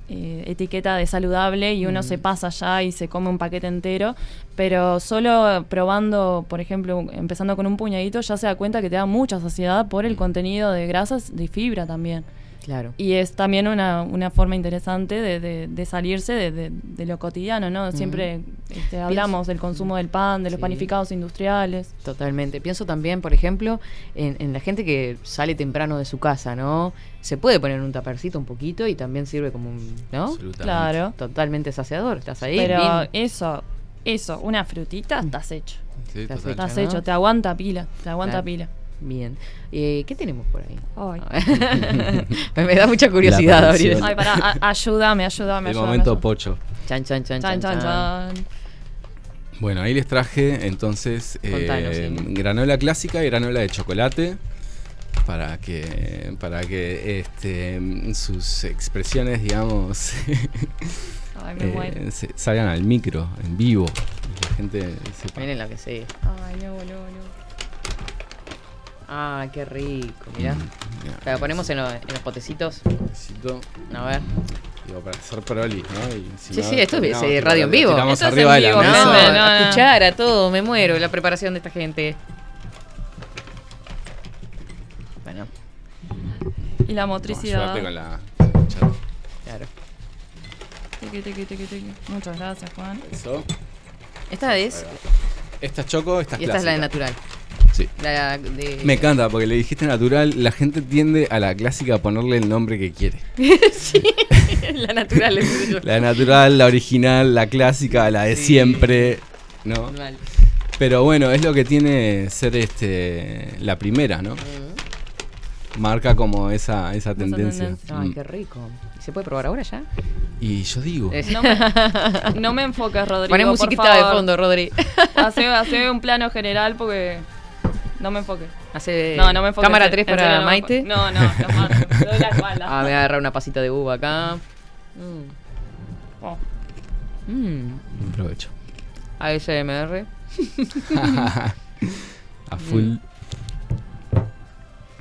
etiqueta de saludable y uno Mm. se pasa ya y se come un paquete entero, pero solo probando, por ejemplo, empezando con un puñadito, ya se da cuenta que te da mucha saciedad por el contenido de grasas y fibra también. Claro. Y es también una, una forma interesante de, de- de salirse de, de- de lo cotidiano, ¿no? Siempre este, hablamos del consumo del pan, de los Sí. panificados industriales. Totalmente. Pienso también, por ejemplo, en, en la gente que sale temprano de su casa, ¿no? Se puede poner un tapercito un poquito y también sirve como un, ¿no? Absolutamente. Claro. Totalmente saciador. Estás ahí. Pero bien. eso, eso, una frutita, estás hecho. Sí, Estás total. Estás ¿no? hecho, te aguanta pila, te aguanta Claro. pila. Bien. Eh, ¿Qué tenemos por ahí? Ay. me, me da mucha curiosidad abrir. Ay, pará, ayúdame, ayúdame. El ayúdame, momento ayúdame. pocho. Chan, chan, chan, Chan, chan, chan. Bueno, ahí les traje entonces eh, Contanos, sí. granola clásica y granola de chocolate para que para que este, sus expresiones, digamos, Ay, me eh, se- salgan al micro, en vivo. y la gente sepa. Miren lo que sí. Ay, no, no, no. Ah, qué rico, mirá. Mm, mira, La ponemos en, lo- en los potecitos. necesito, A ver. digo, para hacer prolis, ¿no? Y Sí, sí, esto es eh, radio en vivo. Tiramos Esto es arriba en de la vivo, mesa. No, no, no. escuchar a todo, me muero la preparación de esta gente. Bueno, Y la motricidad. con la claro. Tiqui, tiqui, tiqui, tiqui. Muchas gracias, Juan. Eso. Esta es. Esta es choco, esta es Y esta es la de natural. Sí. La de. Me encanta porque le dijiste natural, la gente tiende a la clásica a ponerle el nombre que quiere. sí, la natural es yo. La natural, la original, la clásica, la de Sí. siempre, ¿no? Pero bueno, es lo que tiene ser este la primera, ¿no? Marca como esa, esa tendencia. tendencia. Ay, Mm. qué rico. ¿Y ¿Se puede probar ahora ya? Y yo digo, Es- No me, no me enfoques, Rodrigo. Poné por musiquita de favor. fondo, Rodri. Hace, hace un plano general porque no me enfoques. Hace No, no me enfoques. cámara en 3 serio, para no Maite. No, no, no, me doy la espalda. Ah, me voy a agarrar una pasita de uva acá. Oh. Mm. Mm. buen provecho. ASMR. a full.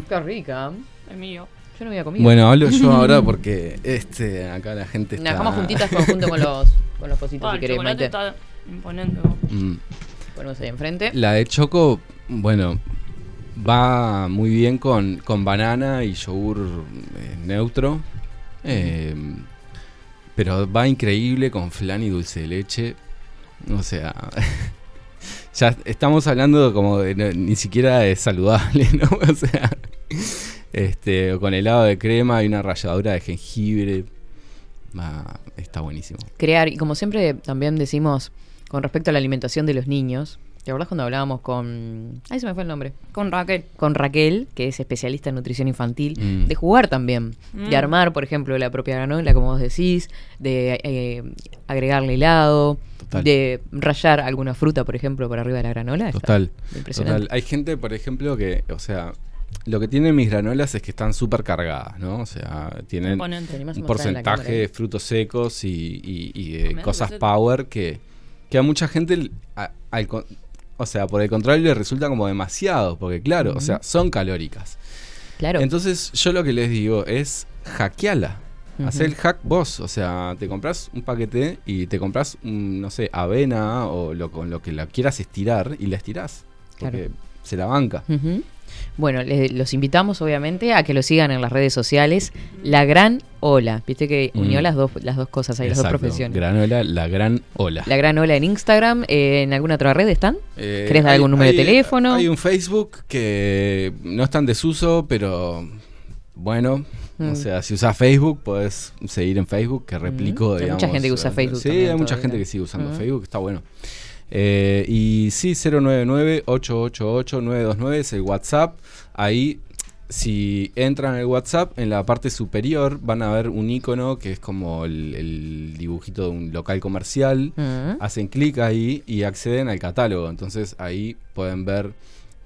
Qué rica. Es mío. Yo no había comido. Bueno, hablo yo ahora porque este acá la gente Nos está dejamos juntitas con- junto con los, con los cositos Ah, si el querés, chocolate Maite. está imponente. Mm. Ponemos ahí enfrente. La de Choco, bueno, va muy bien con, con banana y yogur eh, neutro. Eh, pero va increíble con flan y dulce de leche. O sea, ya estamos hablando como de ni siquiera de saludable, ¿no? O sea, este, con helado de crema y una ralladura de jengibre. Va, está buenísimo. crear, y como siempre también decimos con respecto a la alimentación de los niños, ¿te acordás cuando hablábamos con... Ahí se me fue el nombre. Con Raquel. Con Raquel, que es especialista en nutrición infantil, Mm. de jugar también, Mm. de armar, por ejemplo, la propia granola, como vos decís, de eh, agregarle helado, Total. de rayar alguna fruta, por ejemplo, por arriba de la granola. Total. Impresionante. Total. Hay gente, por ejemplo, que, o sea, lo que tienen mis granolas es que están súper cargadas, ¿no? O sea, tienen Imponente. ¿Te animás a un porcentaje de frutos secos y, y- y de cosas power que, que a mucha gente, a- al con- o sea, por el contrario, le resulta como demasiado, porque claro, o sea, son calóricas. Claro. Entonces, yo lo que les digo es hackeala. Hacé el hack vos, o sea, te compras un paquete y te compras, un, no sé, avena o lo, con lo que la quieras estirar y la estirás. Porque Claro. se la banca. Ujú. Bueno, le- los invitamos obviamente a que lo sigan en las redes sociales. La Gran Ola. Viste que unió Mm. las dos las dos cosas ahí, las dos Exacto, profesiones. Granola, la gran ola. La Gran Ola en Instagram. eh, ¿En alguna otra red están? Eh, ¿Querés dar hay- algún número de hay- teléfono? Hay un Facebook que no está en desuso, pero bueno. Mm. O sea, si usas Facebook, puedes seguir en Facebook, que replico, Mm. Hay digamos. mucha gente que usa eh, Facebook Sí, hay mucha todavía. gente que sigue usando Mm. Facebook, está bueno. Eh, y sí, 099-888-929 es el WhatsApp. Ahí, si entran en el WhatsApp, en la parte superior van a ver un icono que es como el, el dibujito de un local comercial. Mm. Hacen clic ahí y acceden al catálogo. Entonces ahí pueden ver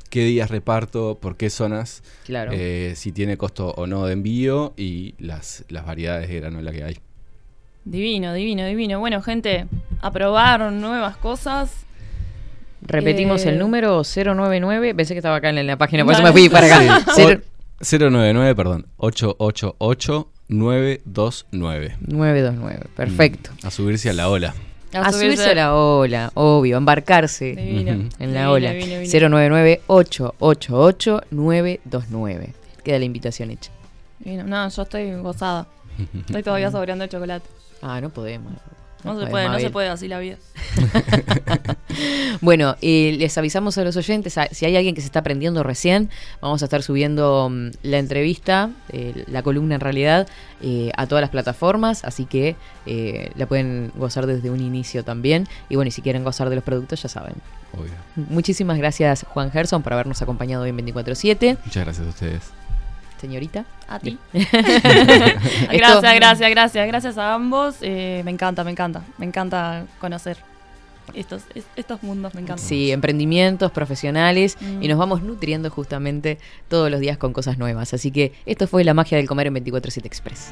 qué días reparto, por qué zonas, Claro. eh, si tiene costo o no de envío y las, las variedades de granola que hay. Divino, divino, divino. Bueno, gente, a probar nuevas cosas. Repetimos Eh, el número 099. Pensé que estaba acá en la página, por eso me fui para acá. Sí. Cero- O- 099, perdón, 888 929. 929, perfecto. Mm, A subirse a la ola. A, subirse a la ola, obvio, a embarcarse Divino, en la divino, ola. divino, divino. 099-888-929. Queda la invitación hecha. Divino. No, yo estoy gozada. Estoy todavía saboreando el chocolate. Ah, no podemos. No, se puede, no se puede así la vida. Bueno, eh, les avisamos a los oyentes, a- si hay alguien que se está aprendiendo recién, vamos a estar subiendo mm, la entrevista, eh, la columna en realidad, eh, a todas las plataformas, así que eh, la pueden gozar desde un inicio también. Y bueno, y si quieren gozar de los productos, ya saben. Obvio. Muchísimas gracias, Juan Gerson, por habernos acompañado hoy en 24-7. Muchas gracias a ustedes. Señorita. A ti. Gracias, gracias, gracias. Gracias a ambos. Eh, me encanta, me encanta. Me encanta conocer estos, es- estos mundos. Me encanta. Sí, emprendimientos profesionales Mm. y nos vamos nutriendo justamente todos los días con cosas nuevas. Así que esto fue la magia del comer en 24-7 Express.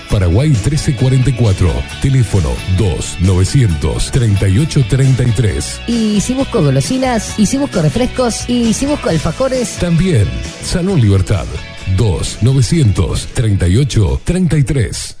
Paraguay 1344. Teléfono 2-938-33. Y si busco golosinas. Y si busco refrescos. Y si busco alfajores. También Salón Libertad. 2-938-33.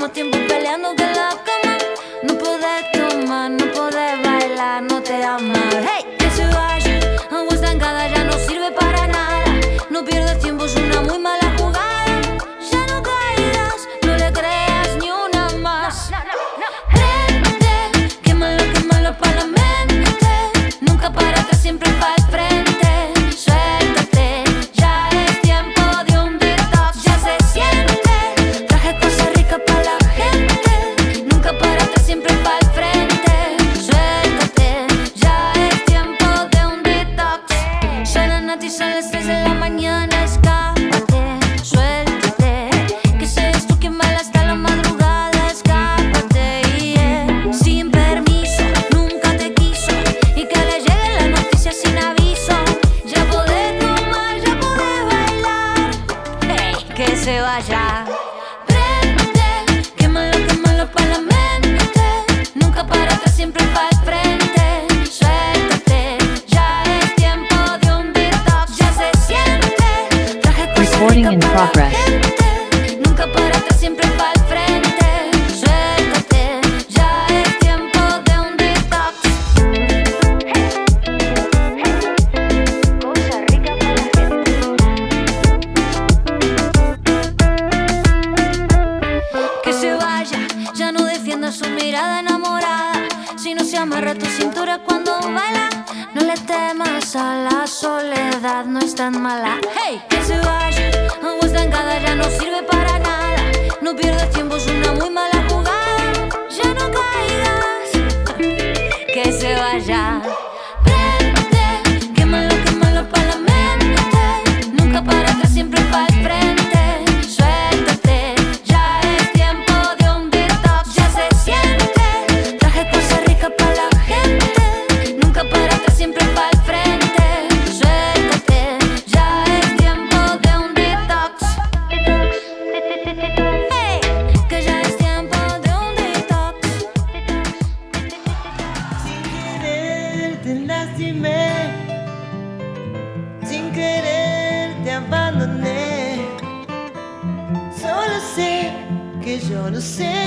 mismo tiempo. progress. la soledad no es tan mala. Hey, que se vaya, no está encada, ya no sirve para nada. No pierdas tiempo, es una muy mala jugada. Ya no caigas, que se vaya. você.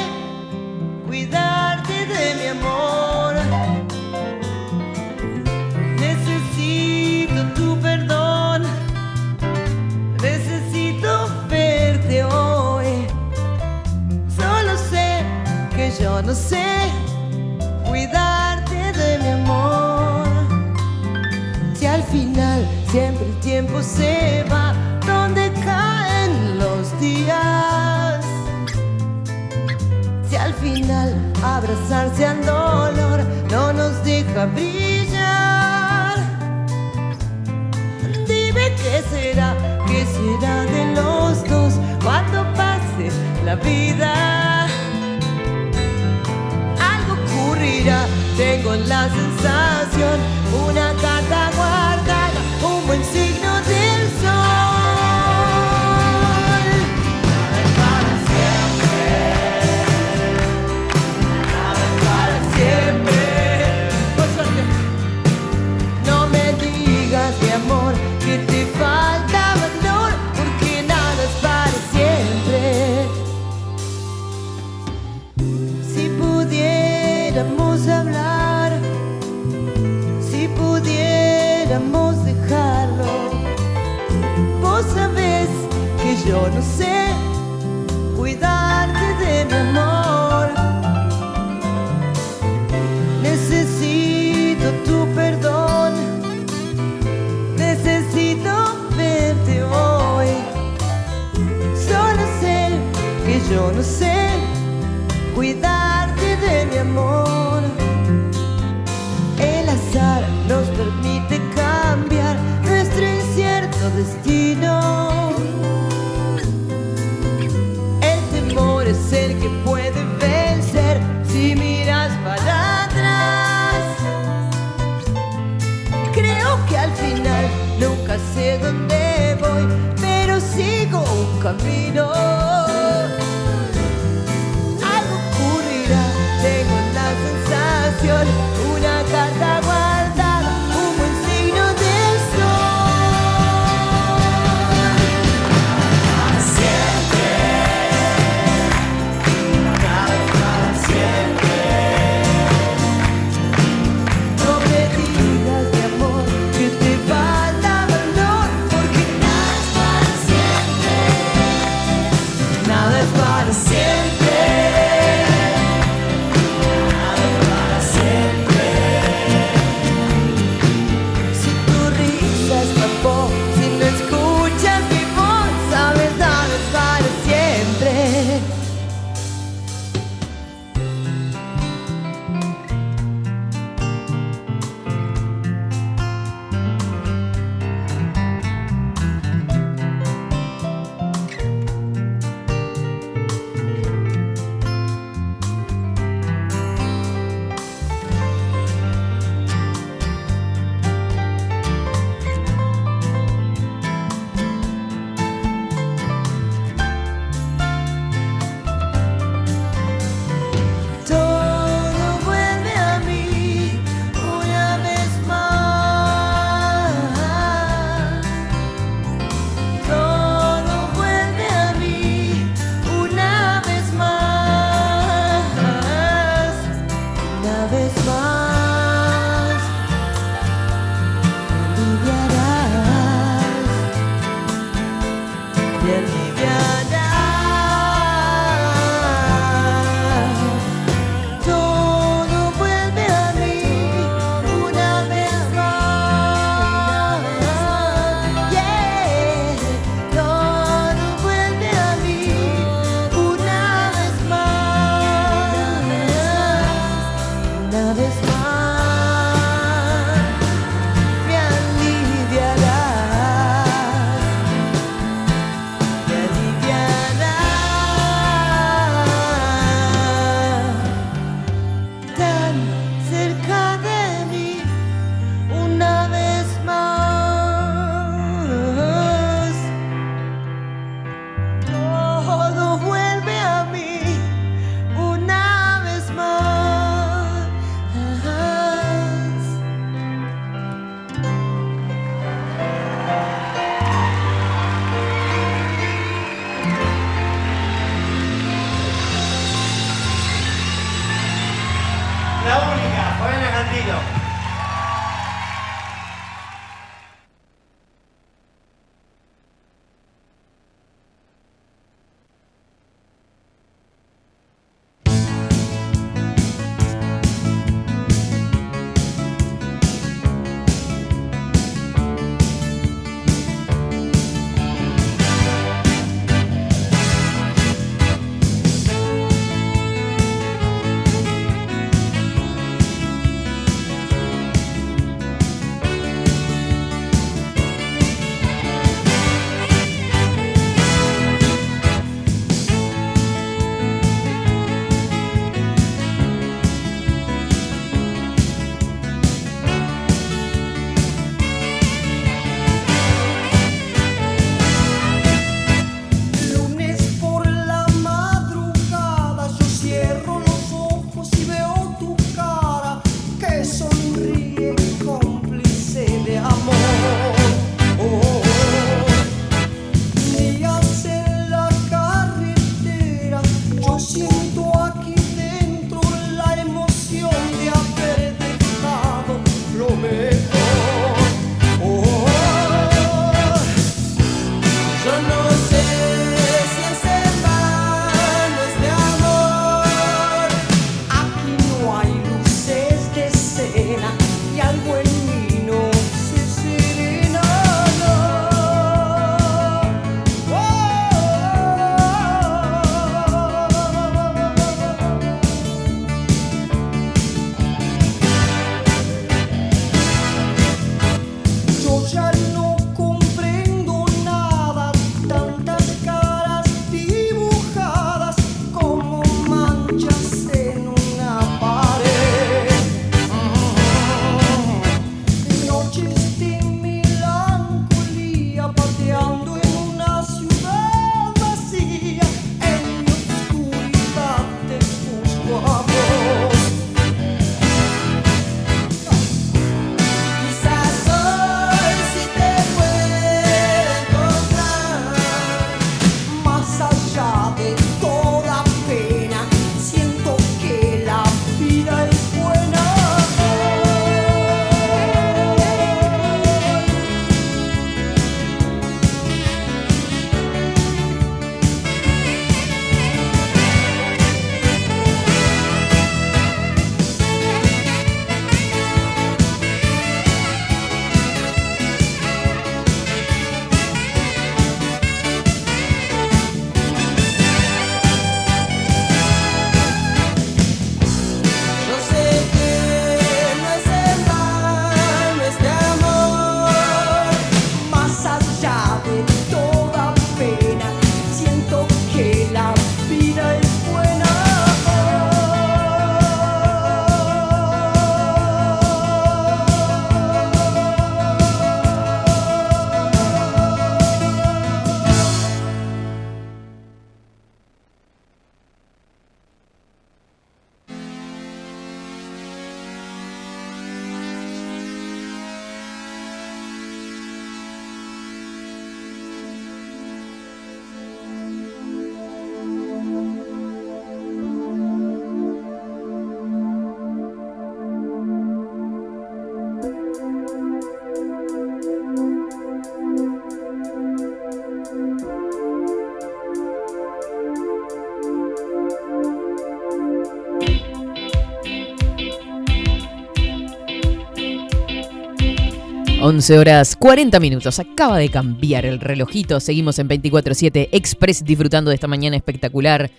11 horas 40 minutos. Acaba de cambiar el relojito. Seguimos en 24-7 Express disfrutando de esta mañana espectacular.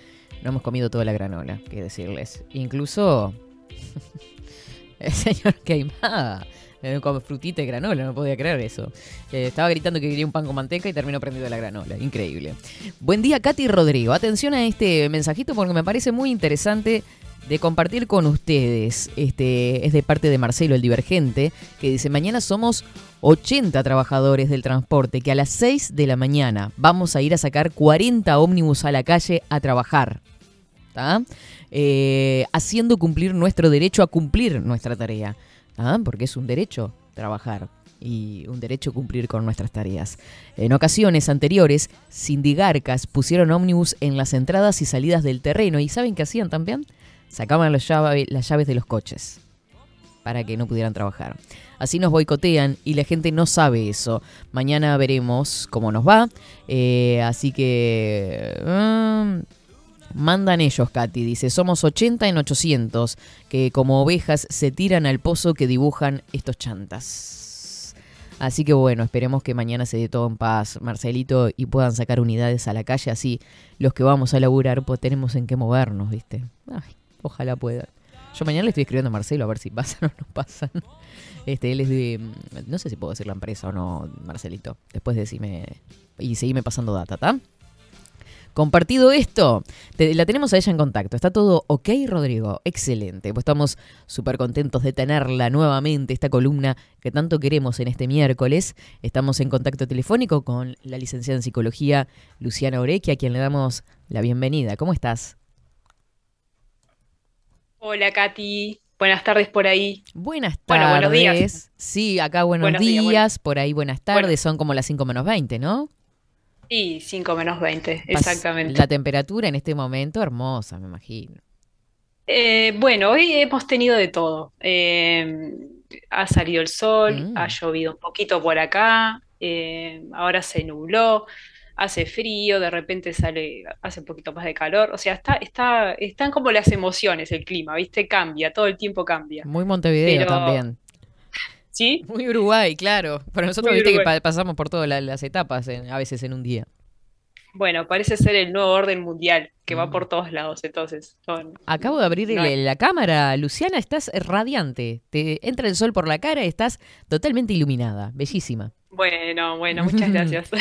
No hemos comido toda la granola, que decirles. Incluso el señor Queimada con frutita y granola, no podía creer eso. Eh, estaba gritando que quería un pan con manteca y terminó prendido la granola. Increíble. Buen día, Katy Rodrigo. Atención a este mensajito porque me parece muy interesante de compartir con ustedes. Este es de parte de Marcelo el Divergente, que dice, mañana somos 80 trabajadores del transporte, que a las 6 de la mañana vamos a ir a sacar 40 ómnibus a la calle a trabajar. Eh, haciendo cumplir nuestro derecho a cumplir nuestra tarea. Porque es un derecho trabajar y un derecho cumplir con nuestras tareas. En ocasiones anteriores, sindigarcas pusieron ómnibus en las entradas y salidas del terreno. ¿Y saben qué hacían también? Sacaban las llaves, de los coches para que no pudieran trabajar. Así nos boicotean y la gente no sabe eso. Mañana veremos cómo nos va. Eh, así que... mm, mandan ellos, Katy. Dice, somos 80 en 800 que como ovejas se tiran al pozo que dibujan estos chantas. Así que bueno, esperemos que mañana se dé todo en paz, Marcelito, y puedan sacar unidades a la calle. Así los que vamos a laburar, pues tenemos en qué movernos, ¿viste? Ay, ojalá puedan. Yo mañana le estoy escribiendo a Marcelo a ver si pasan o no pasan. Este, él es de. No sé si puedo decir la empresa o no, Marcelito. Después decime. Y seguime pasando data, ¿tá? Compartido esto, la tenemos a ella en contacto. Está todo ok, Rodrigo. Excelente. Pues estamos súper contentos de tenerla nuevamente, esta columna que tanto queremos en este miércoles. Estamos en contacto telefónico con la licenciada en psicología Luciana Orequi, a quien le damos la bienvenida. ¿Cómo estás? Hola Katy, buenas tardes por ahí. Buenas Bueno, tardes. buenos días. Sí, acá buenos, Buenos días, por ahí buenas tardes, son como las 5 menos 20, ¿no? Y 5 menos 20, Pas- exactamente. La temperatura en este momento hermosa, me imagino. Eh, bueno, hoy hemos tenido de todo. Eh, ha salido el sol, Mm. ha llovido un poquito por acá, eh, ahora se nubló, hace frío, de repente sale, hace un poquito más de calor. O sea, está, está, están como las emociones, el clima, ¿viste? Cambia, todo el tiempo cambia. Muy Montevideo Pero- también. ¿Sí? Muy Uruguay, claro. Pero nosotros Muy viste que Uruguay. pasamos por todas la- las etapas en- a veces en un día. Bueno, parece ser el nuevo orden mundial que Mm. va por todos lados, entonces. Acabo de abrir no la cámara. Luciana, estás radiante. Te entra el sol por la cara y estás totalmente iluminada. Bellísima. Bueno, bueno, muchas gracias.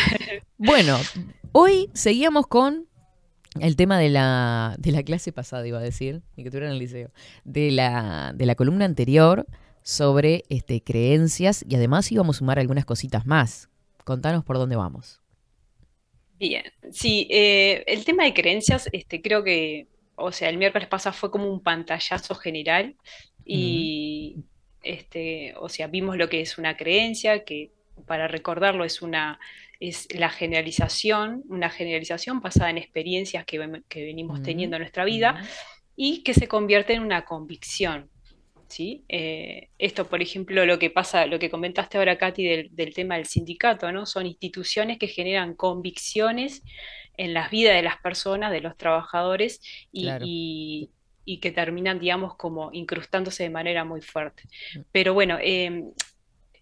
Bueno, hoy seguíamos con el tema de la, de la clase pasada, iba a decir, y que eras en el liceo, de la, de la columna anterior sobre este, creencias y además íbamos a sumar algunas cositas más. Contanos por dónde vamos. Bien, sí, eh, el tema de creencias, este, creo que, o sea, el miércoles pasado fue como un pantallazo general y, este, o sea, vimos lo que es una creencia, que para recordarlo es una, es la generalización, una generalización basada en experiencias que, que venimos teniendo en nuestra vida y que se convierte en una convicción. ¿sí? Eh, esto, por ejemplo, lo que pasa, lo que comentaste ahora, Katy, del, del tema del sindicato, ¿no? Son instituciones que generan convicciones en las vidas de las personas, de los trabajadores, y, Claro. y- y que terminan, digamos, como incrustándose de manera muy fuerte. Pero bueno, eh,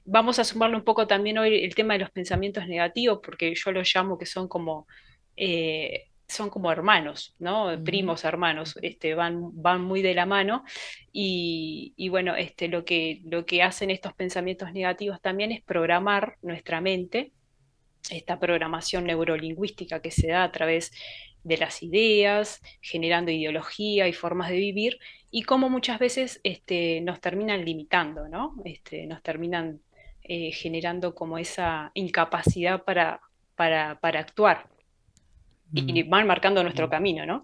vamos a sumarle un poco también hoy el tema de los pensamientos negativos, porque yo los llamo que son como eh, son como hermanos, ¿no? Primos, hermanos, este, van, van muy de la mano. Y, y bueno, este, lo que, lo que hacen estos pensamientos negativos también es programar nuestra mente, esta programación neurolingüística que se da a través de las ideas, generando ideología y formas de vivir, y cómo muchas veces este, nos terminan limitando, ¿no? Este, nos terminan eh, generando como esa incapacidad para, para, para actuar y van marcando nuestro camino, ¿no?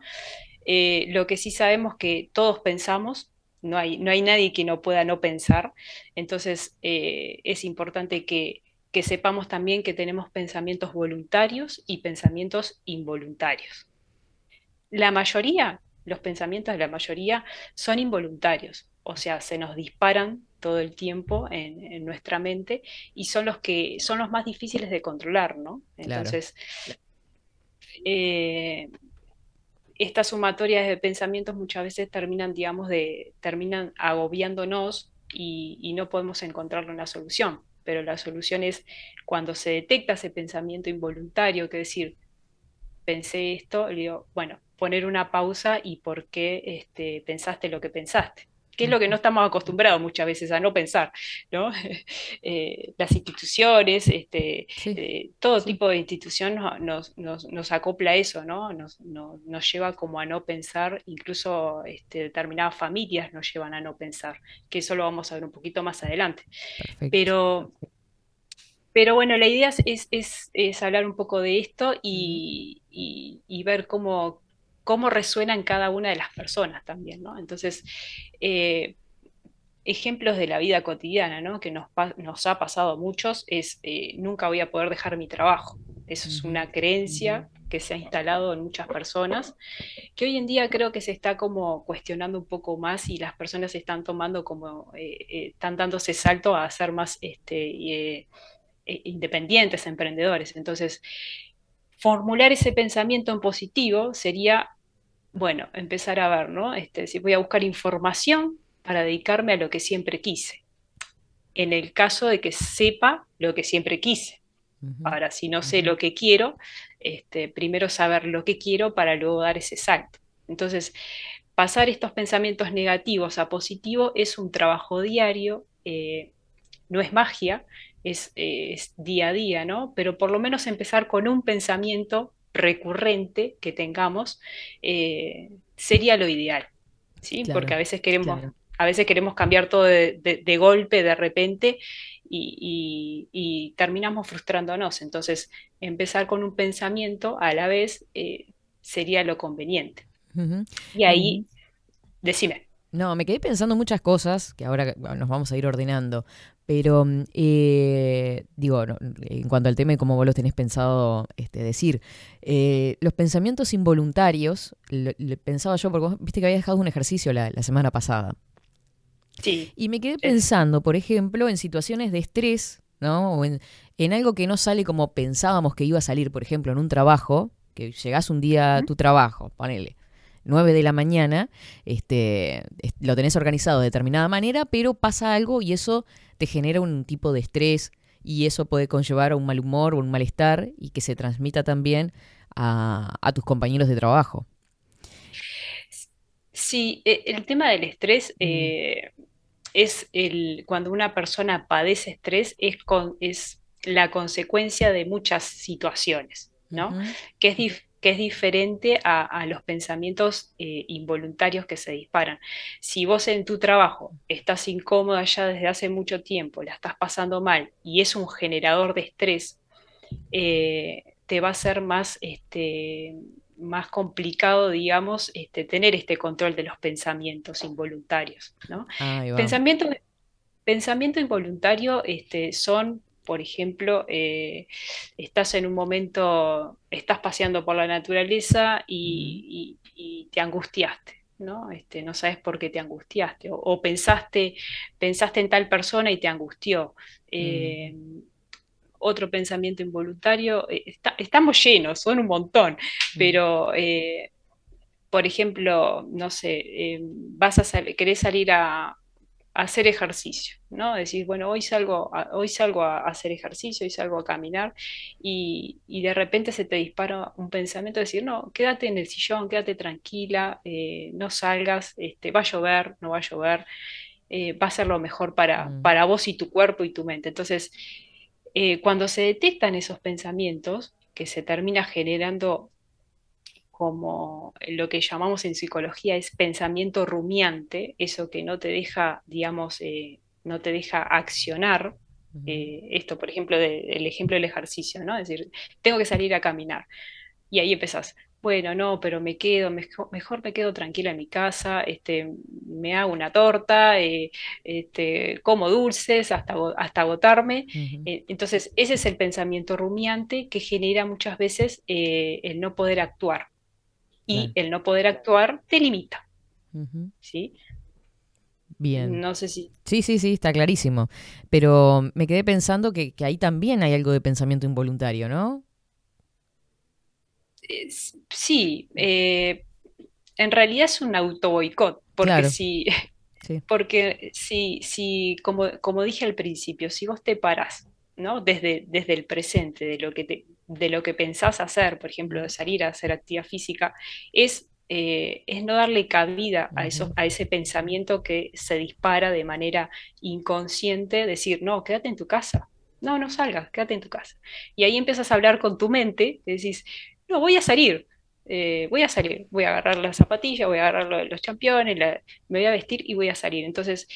Eh, lo que sí sabemos que todos pensamos, no hay, no hay nadie que no pueda no pensar, entonces eh, es importante que, que sepamos también que tenemos pensamientos voluntarios y pensamientos involuntarios. La mayoría, los pensamientos de la mayoría son involuntarios, o sea, se nos disparan todo el tiempo en, en nuestra mente y son los que son los más difíciles de controlar, ¿no? Claro. Entonces, eh, estas sumatorias de pensamientos muchas veces terminan, digamos, de, terminan agobiándonos y, y no podemos encontrarle una solución. pero la solución es cuando se detecta ese pensamiento involuntario, que decir, pensé esto, le digo, bueno, poner una pausa y por qué este, pensaste lo que pensaste que es lo que no estamos acostumbrados muchas veces a no pensar, ¿no? Eh, las instituciones, este, eh, todo tipo de institución nos, nos- nos- acopla a eso, ¿no? Nos, no- nos lleva como a no pensar, incluso este, determinadas familias nos llevan a no pensar, que eso lo vamos a ver un poquito más adelante. Pero, pero bueno, la idea es, es- es- es hablar un poco de esto y, y- y ver cómo, cómo resuena en cada una de las personas también, ¿no? Entonces, eh, ejemplos de la vida cotidiana, ¿no? Que nos, ha pasado a muchos es eh, nunca voy a poder dejar mi trabajo. Eso es una creencia que se ha instalado en muchas personas, que hoy en día creo que se está como cuestionando un poco más y las personas están tomando como, eh, eh, están dándose salto a ser más este, eh, independientes, emprendedores. Entonces, formular ese pensamiento en positivo sería, bueno, empezar a ver, ¿no? Este, si voy a buscar información para dedicarme a lo que siempre quise. En el caso de que sepa lo que siempre quise. Ahora, si no sé lo que quiero, este, primero saber lo que quiero para luego dar ese salto. Entonces, pasar estos pensamientos negativos a positivo es un trabajo diario, eh, no es magia, es, eh, es día a día, ¿no? Pero por lo menos empezar con un pensamiento recurrente que tengamos eh, sería lo ideal, ¿sí? Claro, Porque a veces queremos, claro. a veces queremos cambiar todo de, de- de golpe, de repente, y, y- y terminamos frustrándonos. Entonces, empezar con un pensamiento a la vez eh, sería lo conveniente. Y ahí, decime. No, me quedé pensando muchas cosas que ahora nos vamos a ir ordenando. Pero, eh, digo, no, en cuanto al tema y cómo vos los tenés pensado este, decir, eh, los pensamientos involuntarios, lo- lo pensaba yo, porque vos viste que había dejado un ejercicio la, la semana pasada. Sí. Y me quedé pensando, por ejemplo, en situaciones de estrés, ¿no? O en, en algo que no sale como pensábamos que iba a salir, por ejemplo, en un trabajo, que llegás un día a tu trabajo, ponele, 9 de la mañana, este, es- lo tenés organizado de determinada manera, pero pasa algo y eso te genera un tipo de estrés y eso puede conllevar a un mal humor o un malestar y que se transmita también a, a tus compañeros de trabajo. Sí, e- el tema del estrés eh, es el, cuando una persona padece estrés es, con, es la consecuencia de muchas situaciones, ¿no? Que es, que es diferente a, a los pensamientos eh, involuntarios que se disparan. Si vos en tu trabajo estás incómoda ya desde hace mucho tiempo, la estás pasando mal y es un generador de estrés, eh, te va a ser más, este, más complicado, digamos, este, tener este control de los pensamientos involuntarios, ¿no? Pensamiento, pensamiento involuntario este, son, por ejemplo, eh, estás en un momento, estás paseando por la naturaleza y, y- y te angustiaste. ¿no? Este, no sabes por qué te angustiaste, o, o pensaste, pensaste en tal persona y te angustió. Eh, otro pensamiento involuntario, eh, está- estamos llenos, son un montón, pero eh, por ejemplo, no sé, eh, vas a sal- querés salir a hacer ejercicio, ¿no? Decís, bueno, hoy salgo a, hoy salgo a hacer ejercicio, hoy salgo a caminar, y, y de repente se te dispara un pensamiento de decir, no, quédate en el sillón, quédate tranquila, eh, no salgas, este, va a llover, no va a llover, eh, va a ser lo mejor para, para vos y tu cuerpo y tu mente. Entonces, eh, cuando se detectan esos pensamientos, que se termina generando como lo que llamamos en psicología es pensamiento rumiante, eso que no te deja, digamos, eh, no te deja accionar. eh, esto, por ejemplo, de- el ejemplo del ejercicio, ¿no? Es decir, tengo que salir a caminar. Y ahí empezás, bueno, no, pero me quedo, mejor, mejor me quedo tranquila en mi casa, este, me hago una torta, eh, este, como dulces hasta, hasta agotarme. Entonces, ese es el pensamiento rumiante que genera muchas veces el no poder actuar. Y Claro. el no poder actuar te limita. ¿sí? Bien. No sé si... Sí, sí, sí, está clarísimo. Pero me quedé pensando que, que ahí también hay algo de pensamiento involuntario, ¿no? eh, sí, eh, en realidad es un auto boicot, porque Claro. si, Sí. Porque si, si como, como dije al principio, si vos te parás, ¿no? Desde, desde el presente, de lo que te, de lo que pensás hacer, por ejemplo, de salir a hacer actividad física, es, eh, es no darle cabida a, eso, a ese pensamiento que se dispara de manera inconsciente, decir, no, quédate en tu casa, no, no salgas, quédate en tu casa. Y ahí empiezas a hablar con tu mente, y decís, no, voy a salir, eh, voy a salir, voy a agarrar las zapatillas, voy a agarrar lo- los championes, la- me voy a vestir y voy a salir. Entonces,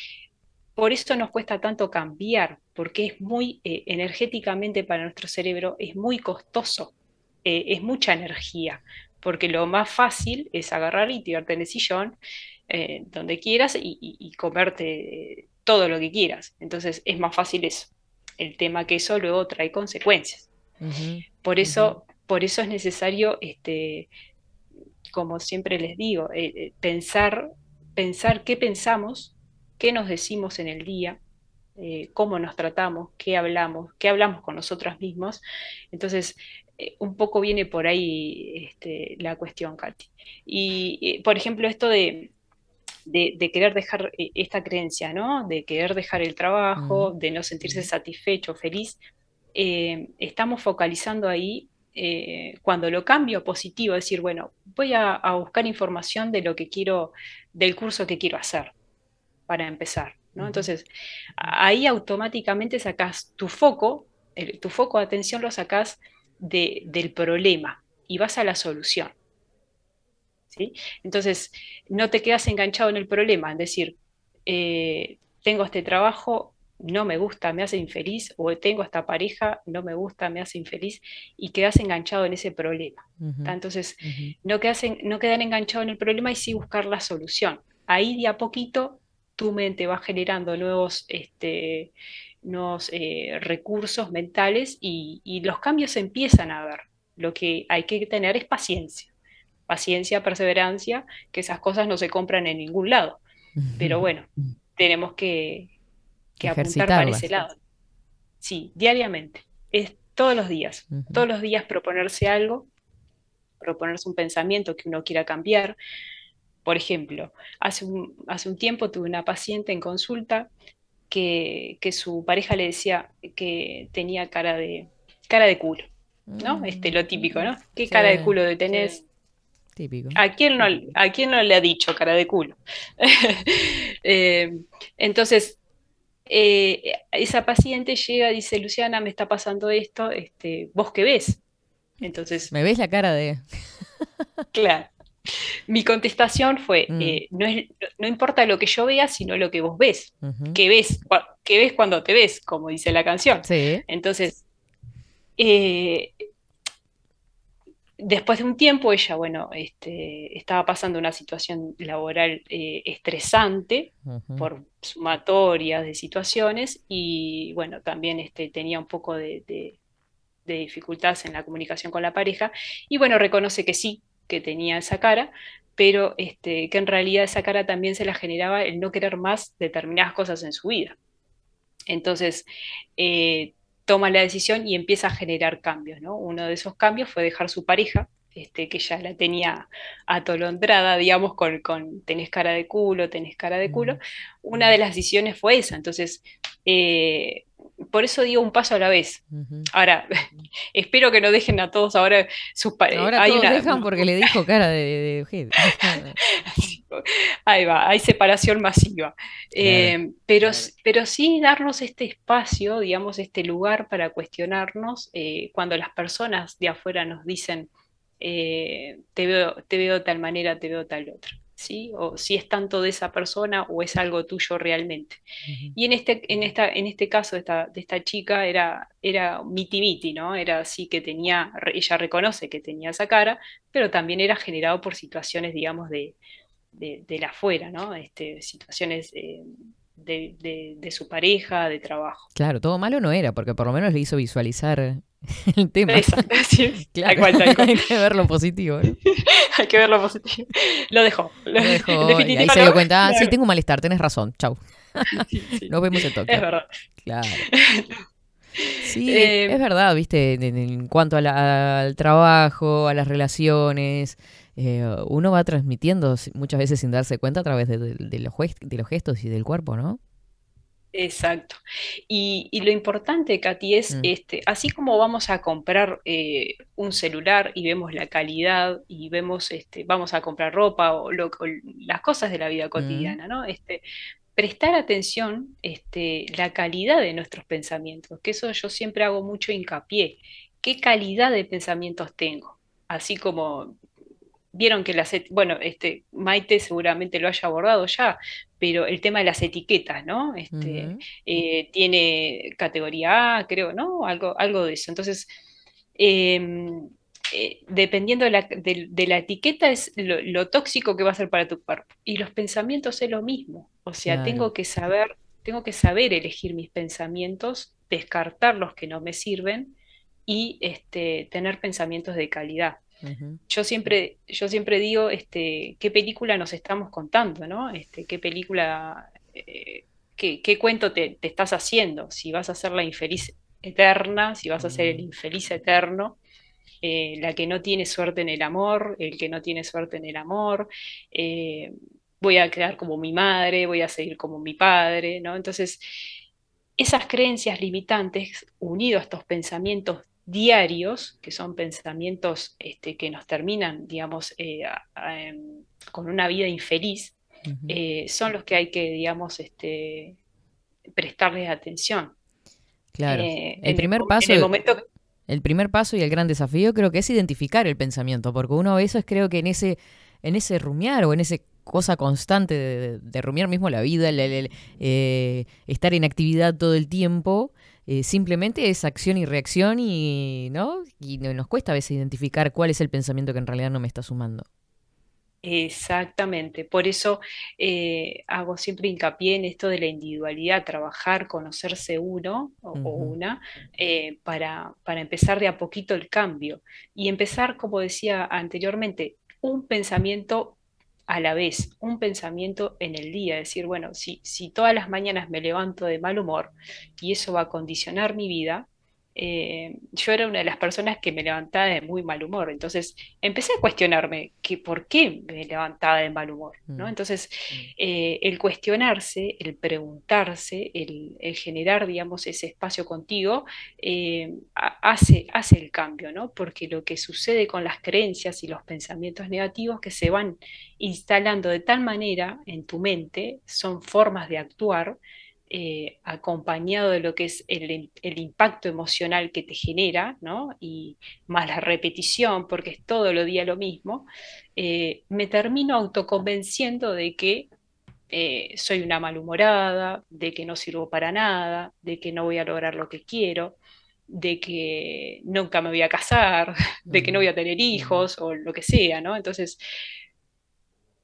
por eso nos cuesta tanto cambiar, porque es muy eh, energéticamente para nuestro cerebro, es muy costoso, eh, es mucha energía, porque lo más fácil es agarrar y tirarte en el sillón, eh, donde quieras y, y- y comerte todo lo que quieras. Entonces, es más fácil eso. El tema que eso luego trae consecuencias. Por eso, por eso es necesario, este, como siempre les digo, eh, pensar, pensar qué pensamos, qué nos decimos en el día, eh, cómo nos tratamos, qué hablamos, qué hablamos con nosotros mismos. Entonces, eh, un poco viene por ahí este, la cuestión, Katy. Y, eh, por ejemplo, esto de, de, de querer dejar esta creencia, ¿no? De querer dejar el trabajo, de no sentirse satisfecho, feliz, estamos focalizando ahí eh, cuando lo cambio a positivo, decir, bueno, voy a, a buscar información de lo que quiero, del curso que quiero hacer para empezar, ¿no? Entonces, ahí automáticamente sacas tu foco, el- tu foco de atención lo sacas de- del problema y vas a la solución. ¿sí? Entonces, no te quedas enganchado en el problema, es decir, eh, tengo este trabajo, no me gusta, me hace infeliz, o tengo esta pareja, no me gusta, me hace infeliz, y quedas enganchado en ese problema. Entonces, no, quedas en- no quedan enganchado en el problema y sí buscar la solución. Ahí de a poquito tu mente va generando nuevos, este, nuevos eh, recursos mentales y, y los cambios se empiezan a ver. Lo que hay que tener es paciencia. Paciencia, perseverancia, que esas cosas no se compran en ningún lado. Pero bueno, tenemos que, que apuntar para ese lado. Sí, diariamente. Es todos los días. Todos los días proponerse algo, proponerse un pensamiento que uno quiera cambiar. Por ejemplo, hace un, hace un tiempo tuve una paciente en consulta que, que su pareja le decía que tenía cara de, cara de culo, ¿no? Este, lo típico, ¿no? ¿Qué Sí, cara de culo de tenés? Típico. ¿A quién no, a quién no le ha dicho cara de culo? Eh, entonces, eh, esa paciente llega y dice, Luciana, me está pasando esto, este, ¿vos qué ves? Entonces, ¿Me ves la cara de.? claro. Mi contestación fue, Mm. eh, no, es- no importa lo que yo vea, sino lo que vos ves. Ujú. ¿Qué ves? Cua- ¿Qué ves cuando te ves? Como dice la canción. Sí. Entonces, eh, después de un tiempo, ella, bueno, este, estaba pasando una situación laboral eh, estresante por sumatorias de situaciones y, bueno, también este, tenía un poco de, de- de dificultades en la comunicación con la pareja y, bueno, reconoce que sí, que tenía esa cara, pero este, que en realidad esa cara también se la generaba el no querer más determinadas cosas en su vida. Entonces, eh, toma la decisión y empieza a generar cambios, ¿no? Uno de esos cambios fue dejar su pareja, este, que ya la tenía atolondrada, digamos, con, con tenés cara de culo, tenés cara de culo. Una de las decisiones fue esa. Entonces, eh, por eso digo un paso a la vez. Ahora, espero que no dejen a todos ahora sus parejas. Ahora todos dejan porque le dijo cara de, de. Ahí va, hay separación masiva. Eh, pero, pero sí darnos este espacio, digamos, este lugar para cuestionarnos eh, cuando las personas de afuera nos dicen, eh, te veo, te veo de tal manera, te veo tal otra. ¿Sí? O si es tanto de esa persona o es algo tuyo realmente. Y en este, en esta, en este caso de esta, de esta chica era, era miti miti, ¿no? Era así que tenía, ella reconoce que tenía esa cara, pero también era generado por situaciones, digamos, de, de, de la afuera, ¿no? Este, situaciones eh, de, de- de su pareja, de trabajo. Claro, todo malo no era, porque por lo menos le hizo visualizar el tema. Exacto, sí, claro, cual, cual. hay que ver lo positivo. ¿no? Hay que ver lo positivo. Lo dejó. Lo dejó, En y ahí se lo- dio cuenta, ah, sí, tengo un malestar, tenés razón, chau. Nos vemos en Tokio. Es verdad. Claro. Sí, Eh, es verdad, viste, en, en cuanto a la- al trabajo, a las relaciones, eh, uno va transmitiendo muchas veces sin darse cuenta a través de, de- de los, jues- de los gestos y del cuerpo, ¿no? Exacto. Y, y lo importante, Katy, es Mm. este, así como vamos a comprar eh, un celular y vemos la calidad y vemos, este, vamos a comprar ropa o, lo- o las cosas de la vida cotidiana, ¿no? Este, prestar atención, este, la calidad de nuestros pensamientos, que eso yo siempre hago mucho hincapié. ¿Qué calidad de pensamientos tengo? Así como vieron que las, bueno, este, Maite seguramente lo haya abordado ya, pero el tema de las etiquetas, ¿no? Este, eh, tiene categoría A, creo, ¿no? Algo, algo de eso. Entonces, em, eh, dependiendo de la, de- de la etiqueta es lo, lo tóxico que va a ser para tu cuerpo. Y los pensamientos es lo mismo. O sea, Claro. tengo que saber, tengo que saber elegir mis pensamientos, descartar los que no me sirven y este, tener pensamientos de calidad Yo siempre, yo siempre digo, este, qué película nos estamos contando, ¿no? Este, qué película, eh, qué, qué cuento te, te estás haciendo, si vas a ser la infeliz eterna, si vas a ser el infeliz eterno, eh, la que no tiene suerte en el amor, el que no tiene suerte en el amor, eh, voy a quedar como mi madre, voy a seguir como mi padre, ¿no? Entonces, esas creencias limitantes, unido a estos pensamientos diarios, que son pensamientos este, que nos terminan, digamos, eh, a- a- em, con una vida infeliz, eh, son los que hay que, digamos, este, prestarles atención. Claro. Eh, el primer paso. En el momento El primer paso y el gran desafío creo que es identificar el pensamiento, porque uno a veces creo que en ese, en ese rumiar o en ese cosa constante de, de rumiar mismo la vida, eh, estar en actividad todo el tiempo, eh, simplemente es acción y reacción y no y no- nos cuesta a veces identificar cuál es el pensamiento que en realidad no me está sumando. Exactamente, por eso eh, hago siempre hincapié en esto de la individualidad, trabajar, conocerse uno o, una eh, para, para empezar de a poquito el cambio. Y empezar, como decía anteriormente, un pensamiento a la vez, un pensamiento en el día, decir, bueno, si, si todas las mañanas me levanto de mal humor y eso va a condicionar mi vida, eh, yo era una de las personas que me levantaba de muy mal humor, entonces empecé a cuestionarme que por qué me levantaba de mal humor, ¿no? Mm. Entonces, eh, el cuestionarse, el preguntarse, el, el generar, digamos, ese espacio contigo, eh, ha- hace, hace el cambio, ¿no? Porque lo que sucede con las creencias y los pensamientos negativos que se van instalando de tal manera en tu mente, son formas de actuar eh, acompañado de lo que es el, el impacto emocional que te genera, ¿no? Y más la repetición, porque es todo lo día lo mismo, eh, me termino autoconvenciendo de que eh, soy una malhumorada, de que no sirvo para nada, de que no voy a lograr lo que quiero, de que nunca me voy a casar, de que no voy a tener hijos o lo que sea, ¿no? Entonces,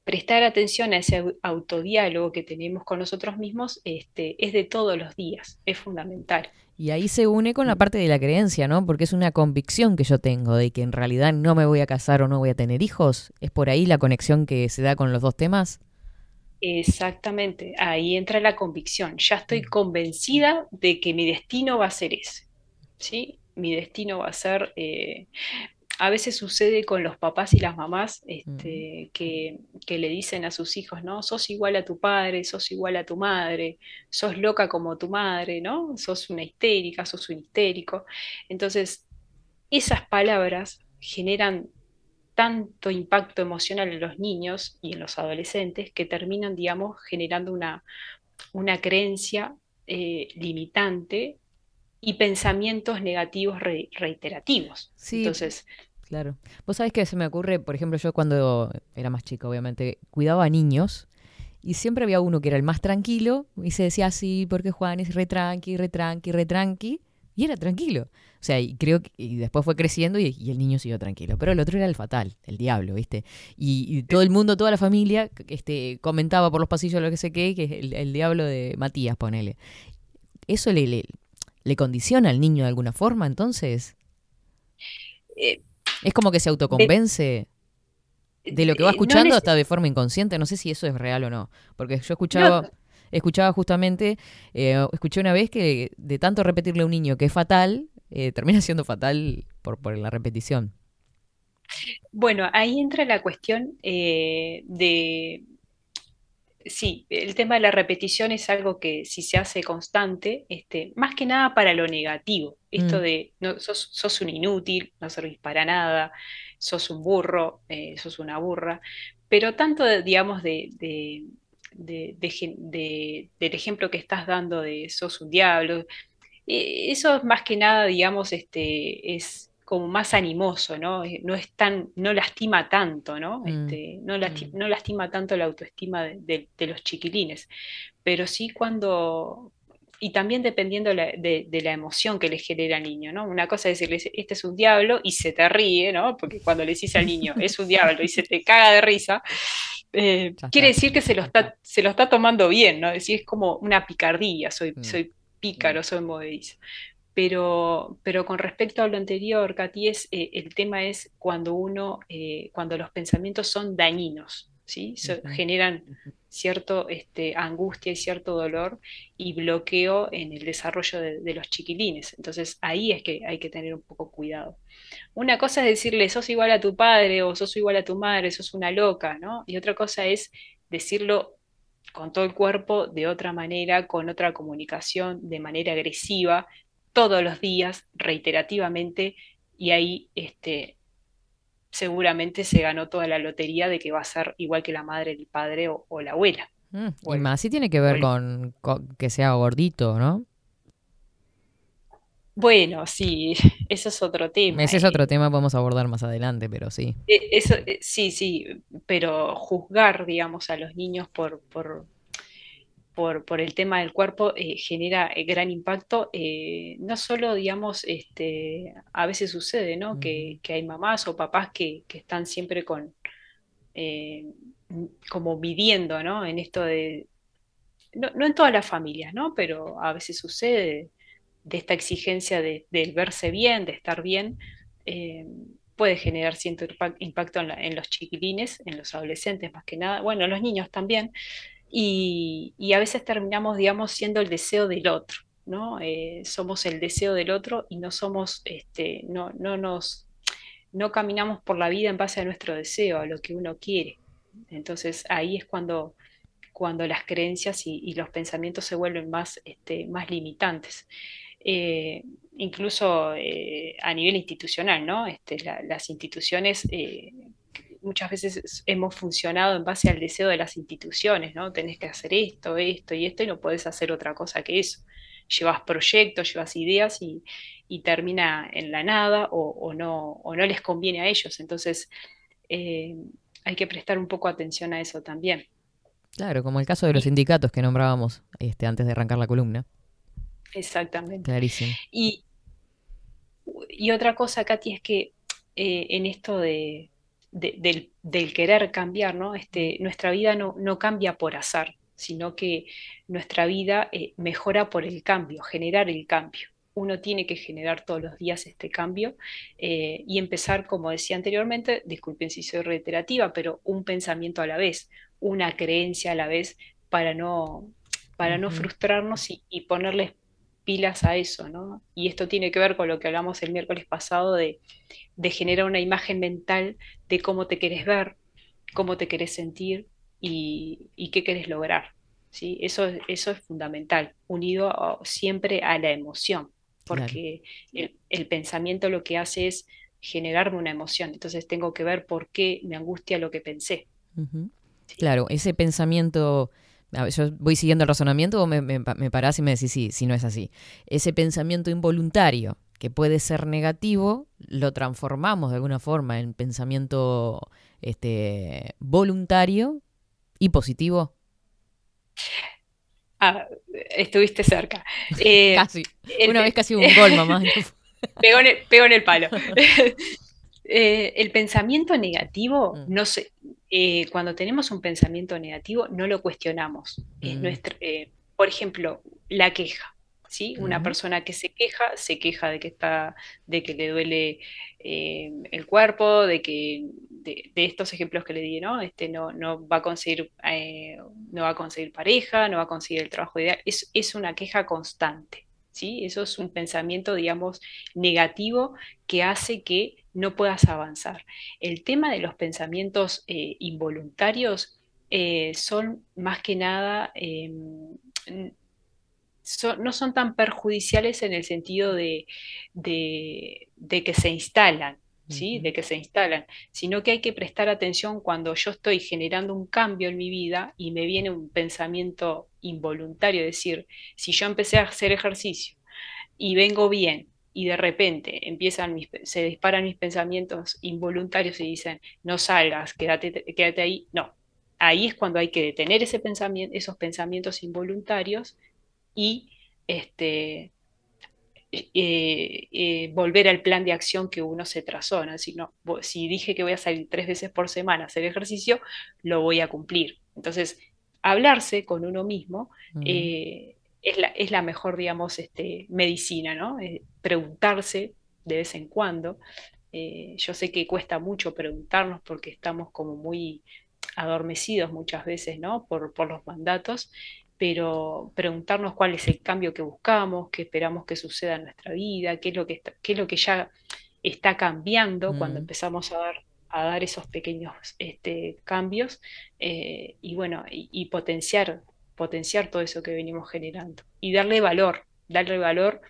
prestar atención a ese au- autodiálogo que tenemos con nosotros mismos este, es de todos los días, es fundamental. Y ahí se une con la parte de la creencia, ¿no? Porque es una convicción que yo tengo de que en realidad no me voy a casar o no voy a tener hijos. ¿Es por ahí la conexión que se da con los dos temas? Exactamente, ahí entra la convicción. Ya estoy convencida de que mi destino va a ser ese, ¿sí? Mi destino va a ser, eh, a veces sucede con los papás y las mamás este, que, que le dicen a sus hijos, ¿no? Sos igual a tu padre, sos igual a tu madre, sos loca como tu madre, ¿no? Sos una histérica, sos un histérico. Entonces, esas palabras generan tanto impacto emocional en los niños y en los adolescentes que terminan, digamos, generando una, una creencia eh, limitante y pensamientos negativos re- reiterativos. Sí, Entonces, Claro. Vos sabés que se me ocurre, por ejemplo, yo cuando era más chica, obviamente, cuidaba a niños y siempre había uno que era el más tranquilo y se decía así, porque Juan es re tranqui, re tranqui, y era tranquilo. O sea, y creo que y después fue creciendo y, el niño siguió tranquilo. Pero el otro era el fatal, el diablo, ¿viste? Y, y todo el mundo, toda la familia, este, comentaba por los pasillos lo que sé qué, que es el, diablo de Matías, ponele. ¿Eso le, le, le condiciona al niño de alguna forma, entonces? eh, Es como que se autoconvence de lo que va eh, no escuchando hasta de forma inconsciente. No sé si eso es real o no. Porque yo escuchaba, No. escuchaba justamente, eh, escuché una vez que de tanto repetirle a un niño que es fatal, eh, termina siendo fatal por, por la repetición. Bueno, ahí entra la cuestión eh, de, sí, el tema de la repetición es algo que si se hace constante, este, más que nada para lo negativo, esto Mm. de no, sos, sos un inútil, no servís para nada, sos un burro, eh, sos una burra, pero tanto, de- digamos, de, de- del ejemplo que estás dando de sos un diablo, eh, eso es más que nada, digamos, este, es como más animoso, ¿no? Eh, No es tan, no lastima tanto, ¿no? Mm. Este, no lasti- no lastima tanto la autoestima de, de- de los chiquilines, pero sí cuando, y también dependiendo la- de, de la emoción que le genera al niño, ¿no? Una cosa es decirle, este es un diablo y se te ríe, ¿no? Porque cuando le decís al niño, es un diablo y se te caga de risa, eh, quiere decir que se lo está, se lo está tomando bien, ¿no? Es decir, es como una picardía, soy, soy pícaro, soy movedizo. Pero, pero con respecto a lo anterior, Katy, es, eh, el tema es cuando uno, eh, cuando los pensamientos son dañinos, ¿sí? So- generan cierto este, angustia y cierto dolor y bloqueo en el desarrollo de, de los chiquilines. Entonces ahí es que hay que tener un poco cuidado. Una cosa es decirle, sos igual a tu padre o sos igual a tu madre, sos una loca, ¿no? Y otra cosa es decirlo con todo el cuerpo, de otra manera, con otra comunicación, de manera agresiva, todos los días, reiterativamente, y ahí este, seguramente se ganó toda la lotería de que va a ser igual que la madre, el padre o, o la abuela. Mm, y más si tiene que ver con, con que sea gordito, ¿no? Bueno, sí, eso es otro tema. Ese es otro tema, podemos abordar más adelante, pero sí. Eh, Eso, eh, sí, sí, pero juzgar, digamos, a los niños por, por, por, por el tema del cuerpo eh, genera eh, gran impacto. eh, no solo, digamos, este, a veces sucede, ¿no? Que, que hay mamás o papás que, que están siempre con, como midiendo, ¿no? En esto de, no, no en todas las familias, ¿no? Pero a veces sucede de esta exigencia de, del verse bien, de estar bien, puede generar cierto impa- impacto en, la- en los chiquilines, en los adolescentes más que nada, bueno, en los niños también, y, a veces terminamos, digamos, siendo el deseo del otro, ¿no? Eh, somos el deseo del otro y no somos, este, no, no nos, no caminamos por la vida en base a nuestro deseo, a lo que uno quiere. Entonces ahí es cuando, cuando las creencias y, los pensamientos se vuelven más, este, más limitantes. Eh, incluso eh, a nivel institucional, ¿no? Este, la- las instituciones muchas veces es- hemos funcionado en base al deseo de las instituciones, ¿no? Tenés que hacer esto, esto y esto y no podés hacer otra cosa que eso. Llevas proyectos, llevas ideas y, y termina en la nada o, o no, o no les conviene a ellos. Entonces eh, hay que prestar un poco atención a eso también. Claro, como el caso de los sindicatos que nombrábamos este, antes de arrancar la columna. Exactamente. Clarísimo. Y, y otra cosa, Katy, es que eh, en esto de, de- del, del querer cambiar, ¿no? Este, nuestra vida no, no cambia por azar, sino que nuestra vida eh, mejora por el cambio, generar el cambio. Uno tiene que generar todos los días este cambio eh, y empezar, como decía anteriormente, disculpen si soy reiterativa, pero un pensamiento a la vez, una creencia a la vez para no, para no frustrarnos y, y ponerles pilas a eso, ¿no? Y esto tiene que ver con lo que hablamos el miércoles pasado de, de generar una imagen mental de cómo te querés ver, cómo te querés sentir y, y qué querés lograr, ¿sí? Eso, es- eso es fundamental, unido a- siempre a la emoción, porque el, el pensamiento lo que hace es generarme una emoción, entonces tengo que ver por qué me angustia lo que pensé. Claro, ese pensamiento, yo voy siguiendo el razonamiento o me, me, pa- me parás y me decís sí, si no es así. Ese pensamiento involuntario que puede ser negativo, lo transformamos de alguna forma en pensamiento este, voluntario y positivo. Ah, estuviste cerca. Eh, Casi. el- Una vez casi un gol, mamá. Pegó en el, pegó en el palo. Eh, el pensamiento negativo, Mm. no se, eh, cuando tenemos un pensamiento negativo, no lo cuestionamos. Es Mm. nuestra, eh, por ejemplo, la queja. ¿sí? Una persona que se queja, se queja de que está, de que le duele eh, el cuerpo, de que, de, de estos ejemplos que le di, ¿no? Este, no, no va a conseguir, eh, no va a conseguir pareja, no va a conseguir el trabajo ideal. Es, es una queja constante, ¿sí? Eso es un pensamiento, digamos, negativo que hace que no puedas avanzar. El tema de los pensamientos eh, involuntarios eh, son más que nada, eh, no son tan perjudiciales en el sentido de que se instalan, ¿sí? De que se instalan, sino que hay que prestar atención cuando yo estoy generando un cambio en mi vida y me viene un pensamiento involuntario, es decir, si yo empecé a hacer ejercicio y vengo bien y de repente empiezan mis, se disparan mis pensamientos involuntarios y dicen, no salgas, quédate, quédate ahí. No, ahí es cuando hay que detener ese pensamiento, esos pensamientos involuntarios y este, eh, eh, volver al plan de acción que uno se trazó, ¿no? Es decir, no, si dije que voy a salir tres veces por semana a hacer ejercicio, lo voy a cumplir. Entonces, hablarse con uno mismo eh, es la, es la mejor, digamos, este, medicina, ¿no? Preguntarse de vez en cuando. Yo sé que cuesta mucho preguntarnos porque estamos como muy adormecidos muchas veces, ¿no? Por, por los mandatos, pero preguntarnos cuál es el cambio que buscamos, qué esperamos que suceda en nuestra vida, qué es lo que está- qué es lo que ya está cambiando cuando Mm. empezamos a dar, a dar esos pequeños este, cambios eh, y bueno, y, y potenciar, potenciar todo eso que venimos generando y darle valor, darle valor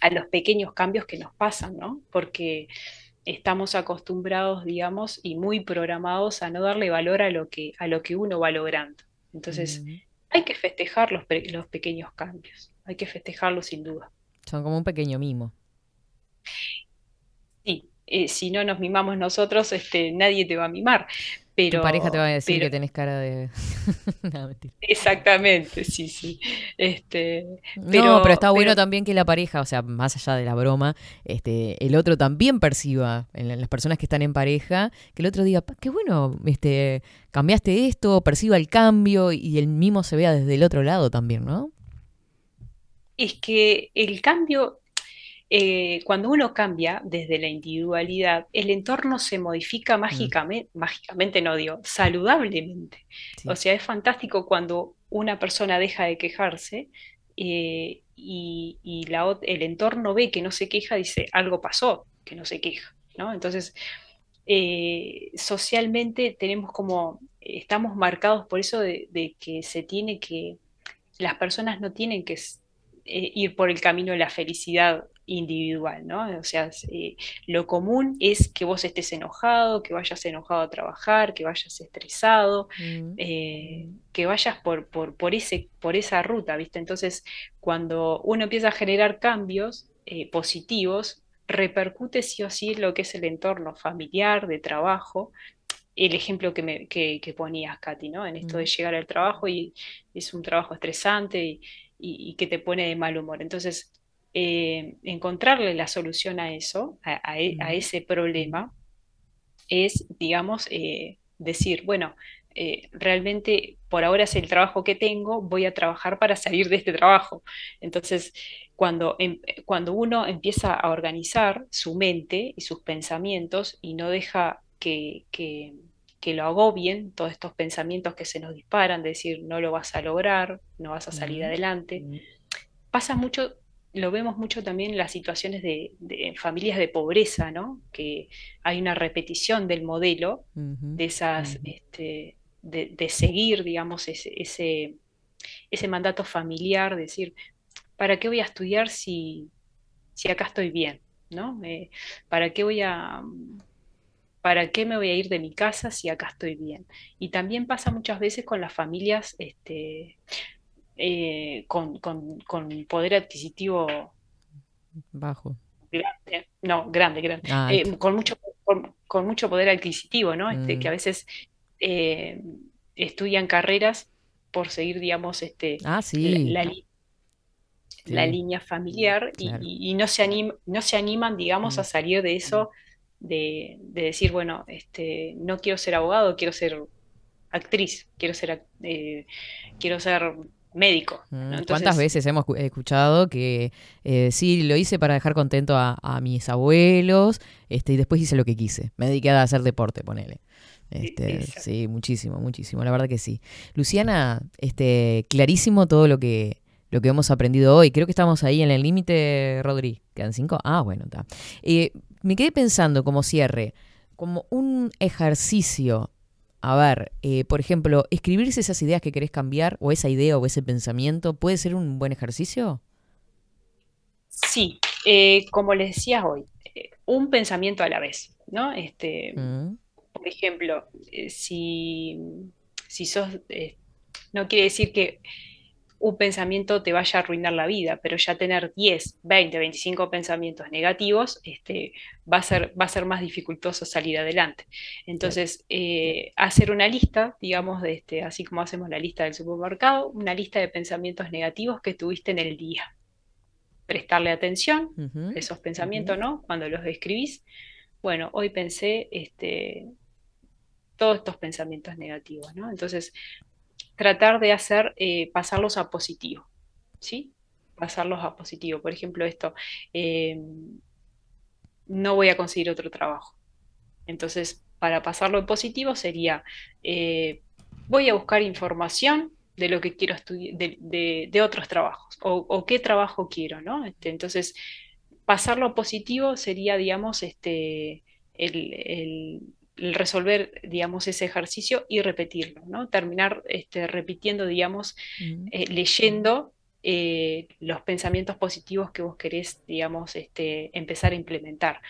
a los pequeños cambios que nos pasan, ¿no? Porque estamos acostumbrados, digamos, y muy programados a no darle valor a lo que, a lo que uno va logrando. Entonces, hay que festejar los, pe- los pequeños cambios, hay que festejarlos sin duda. Son como un pequeño mimo. Sí, eh, si no nos mimamos nosotros, este, nadie te va a mimar. Pero, tu pareja te va a decir pero- que tenés cara de... No. Exactamente, sí, sí. Este, no, pero está bueno pero- también que la pareja, o sea, más allá de la broma, este, el otro también perciba, en la- las personas que están en pareja, que el otro diga, "Pa, qué bueno, este, cambiaste esto, perciba el cambio y el mimo se vea desde el otro lado también, ¿no? es que el cambio, eh, cuando uno cambia desde la individualidad, el entorno se modifica mágicamente, mágicamente no digo, saludablemente. O sea, es fantástico cuando una persona deja de quejarse eh, y, y la ot- el entorno ve que no se queja, dice, algo pasó, que no se queja, ¿no? Entonces, eh, socialmente tenemos como, estamos marcados por eso de, de que se tiene que, las personas no tienen que eh, ir por el camino de la felicidad individual, ¿no? O sea, eh, lo común es que vos estés enojado, que vayas enojado a trabajar, que vayas estresado, eh, que vayas por, por, por ese, por esa ruta, ¿viste? Entonces, cuando uno empieza a generar cambios eh, positivos, repercute sí o sí lo que es el entorno familiar, de trabajo. El ejemplo que, me, que, que ponías, Katy, ¿no? En esto de llegar al trabajo y es un trabajo estresante y, y- y que te pone de mal humor. Entonces, eh, encontrarle la solución a eso, a, a e- a ese problema, es, digamos, eh, decir, bueno, eh, realmente por ahora es el trabajo que tengo, voy a trabajar para salir de este trabajo. Entonces, cuando, em- cuando uno empieza a organizar su mente y sus pensamientos y no deja que, que, que lo agobien todos estos pensamientos que se nos disparan, de decir, no lo vas a lograr, no vas a salir adelante, pasa mucho, lo vemos mucho también en las situaciones de, de familias de pobreza, ¿no? Que hay una repetición del modelo, de esas, este, de, de seguir, digamos, ese, ese, ese mandato familiar, de decir, ¿para qué voy a estudiar si, si acá estoy bien? ¿No? Eh, ¿para qué voy a, ¿para qué me voy a ir de mi casa si acá estoy bien? Y también pasa muchas veces con las familias este, eh, con, con- con poder adquisitivo Bajo. grande, no, grande, grande, Ah, eh, con mucho, con, con mucho poder adquisitivo, ¿no? Este, Mm. que a veces eh, estudian carreras por seguir, digamos, este, Ah, sí. la, la línea familiar y, Claro. y- y no se anim- no se animan, digamos, a salir de eso, de, de decir, bueno, este, no quiero ser abogado, quiero ser actriz, quiero ser, quiero ser médico. Mm, ¿no? Entonces, ¿Cuántas veces hemos cu- escuchado que eh, sí, lo hice para dejar contento a, a mis abuelos este, y después hice lo que quise? Me dediqué a hacer deporte, ponele. Este, sí, muchísimo, muchísimo, la verdad que sí. Luciana, este, clarísimo todo lo que, lo que hemos aprendido hoy. Creo que estamos ahí en el límite, Rodri. ¿Quedan cinco? Ah, bueno, está. Eh, me quedé pensando como cierre, como un ejercicio. A ver, eh, por ejemplo, escribirse esas ideas que querés cambiar, o esa idea o ese pensamiento, ¿puede ser un buen ejercicio? Sí, eh, como les decía hoy, eh, un pensamiento a la vez, ¿no? Este, Mm, por ejemplo, si, si sos, no quiere decir que un pensamiento te vaya a arruinar la vida, pero ya tener 10, 20, 25 pensamientos negativos, este, va a ser, va a ser más dificultoso salir adelante. Entonces, eh, hacer una lista, digamos, de este, así como hacemos la lista del supermercado, una lista de pensamientos negativos que tuviste en el día. Prestarle atención a esos pensamientos, ¿no? Cuando los escribís. Bueno, hoy pensé este, todos estos pensamientos negativos, ¿no? Entonces, tratar de hacer, eh, pasarlos a positivo, ¿sí? Pasarlos a positivo. Por ejemplo, esto, eh, no voy a conseguir otro trabajo. Entonces, para pasarlo en positivo sería, eh, voy a buscar información de lo que quiero estudiar, de, otros trabajos, o, qué trabajo quiero, ¿no? Este, entonces, pasarlo a positivo sería, digamos, este, el resolver, digamos, ese ejercicio y repetirlo, ¿no? Terminar este, repitiendo, digamos, eh, leyendo eh, los pensamientos positivos que vos querés, digamos, este, empezar a implementar.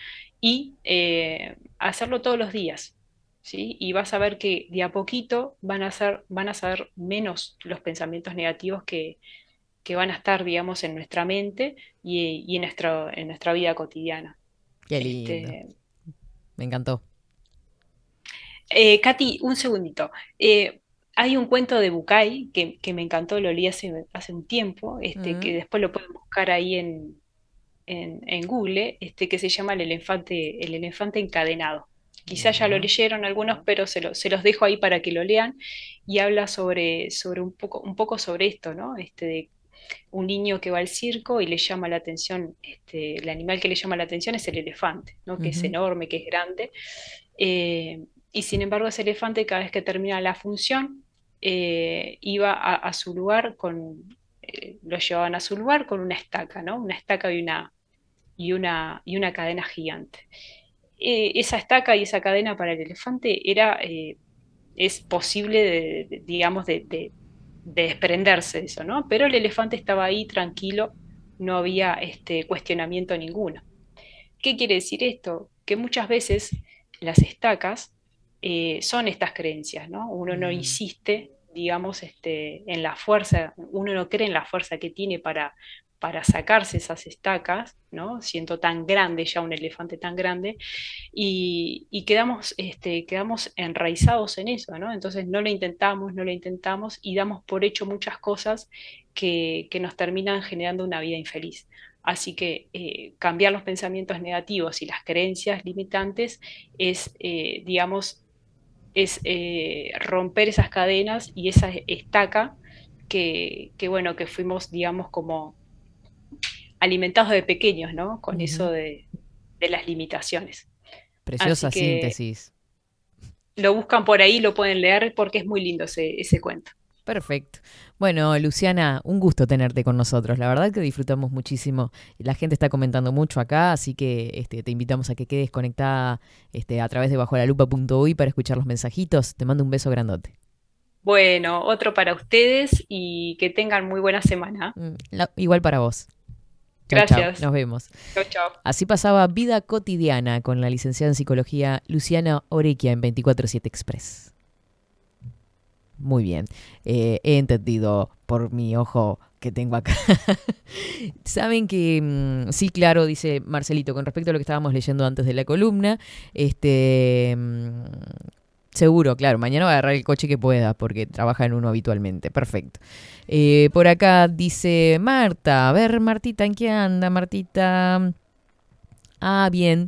Y eh, hacerlo todos los días, ¿sí? Y vas a ver que de a poquito van a ser, van a ser menos los pensamientos negativos que, que van a estar, digamos, en nuestra mente y, y en, nuestro, en nuestra vida cotidiana. Qué lindo. Este, Me encantó. Eh, Katy, un segundito. Eh, hay un cuento de Bucay que, que me encantó, lo leí hace, hace un tiempo, este, Mm. que después lo pueden buscar ahí en, en, en Google, este, que se llama El elefante, el elefante encadenado. Quizás ya lo leyeron algunos, pero se, lo- se los dejo ahí para que lo lean y habla sobre, sobre un poco, un poco sobre esto, ¿no? Este, de un niño que va al circo y le llama la atención, este, el animal que le llama la atención es el elefante, ¿no? Que es enorme, que es grande. Eh, y sin embargo, ese elefante, cada vez que termina la función, eh, iba a, su lugar con, eh, lo llevaban a su lugar con una estaca, ¿no? Una estaca y una, y una, y una cadena gigante. Eh, esa estaca y esa cadena para el elefante era, es posible, de- digamos, de desprenderse de eso, ¿no? Pero el elefante estaba ahí tranquilo, no había este, cuestionamiento ninguno. ¿Qué quiere decir esto? Que muchas veces las estacas eh, son estas creencias, ¿no? Uno no insiste, digamos, este, en la fuerza, uno no cree en la fuerza que tiene para, para sacarse esas estacas, ¿no? Siendo tan grande ya un elefante tan grande, y, y quedamos, este, quedamos enraizados en eso, ¿no? Entonces no lo intentamos, no lo intentamos y damos por hecho muchas cosas que, que nos terminan generando una vida infeliz. Así que eh, cambiar los pensamientos negativos y las creencias limitantes es, eh, digamos, es eh, romper esas cadenas y esa estaca que, que, bueno, que fuimos, digamos, como alimentados de pequeños, ¿no? Con eso de, de las limitaciones. Preciosa síntesis. lo buscan por ahí, lo pueden leer porque es muy lindo ese, ese cuento. Perfecto. Bueno, Luciana, un gusto tenerte con nosotros. La verdad que disfrutamos muchísimo. La gente está comentando mucho acá, así que este, te invitamos a que quedes conectada este, a través de bajolalupa.uy para escuchar los mensajitos. Te mando un beso grandote. Bueno, otro para ustedes y que tengan muy buena semana. La- igual para vos. Chau, chau. Gracias. Nos vemos. Chao, chao. Así pasaba Vida Cotidiana con la licenciada en psicología Luciana Orequia en 24-7 Express. Muy bien. Eh, he entendido por mi ojo que tengo acá. Saben que, mm, sí, claro, dice Marcelito, con respecto a lo que estábamos leyendo antes de la columna, este, mm, seguro, claro, mañana va a agarrar el coche que pueda porque trabaja en uno habitualmente. Perfecto. Eh, por acá dice Marta, a ver Martita, ¿en qué anda Martita? Ah, bien.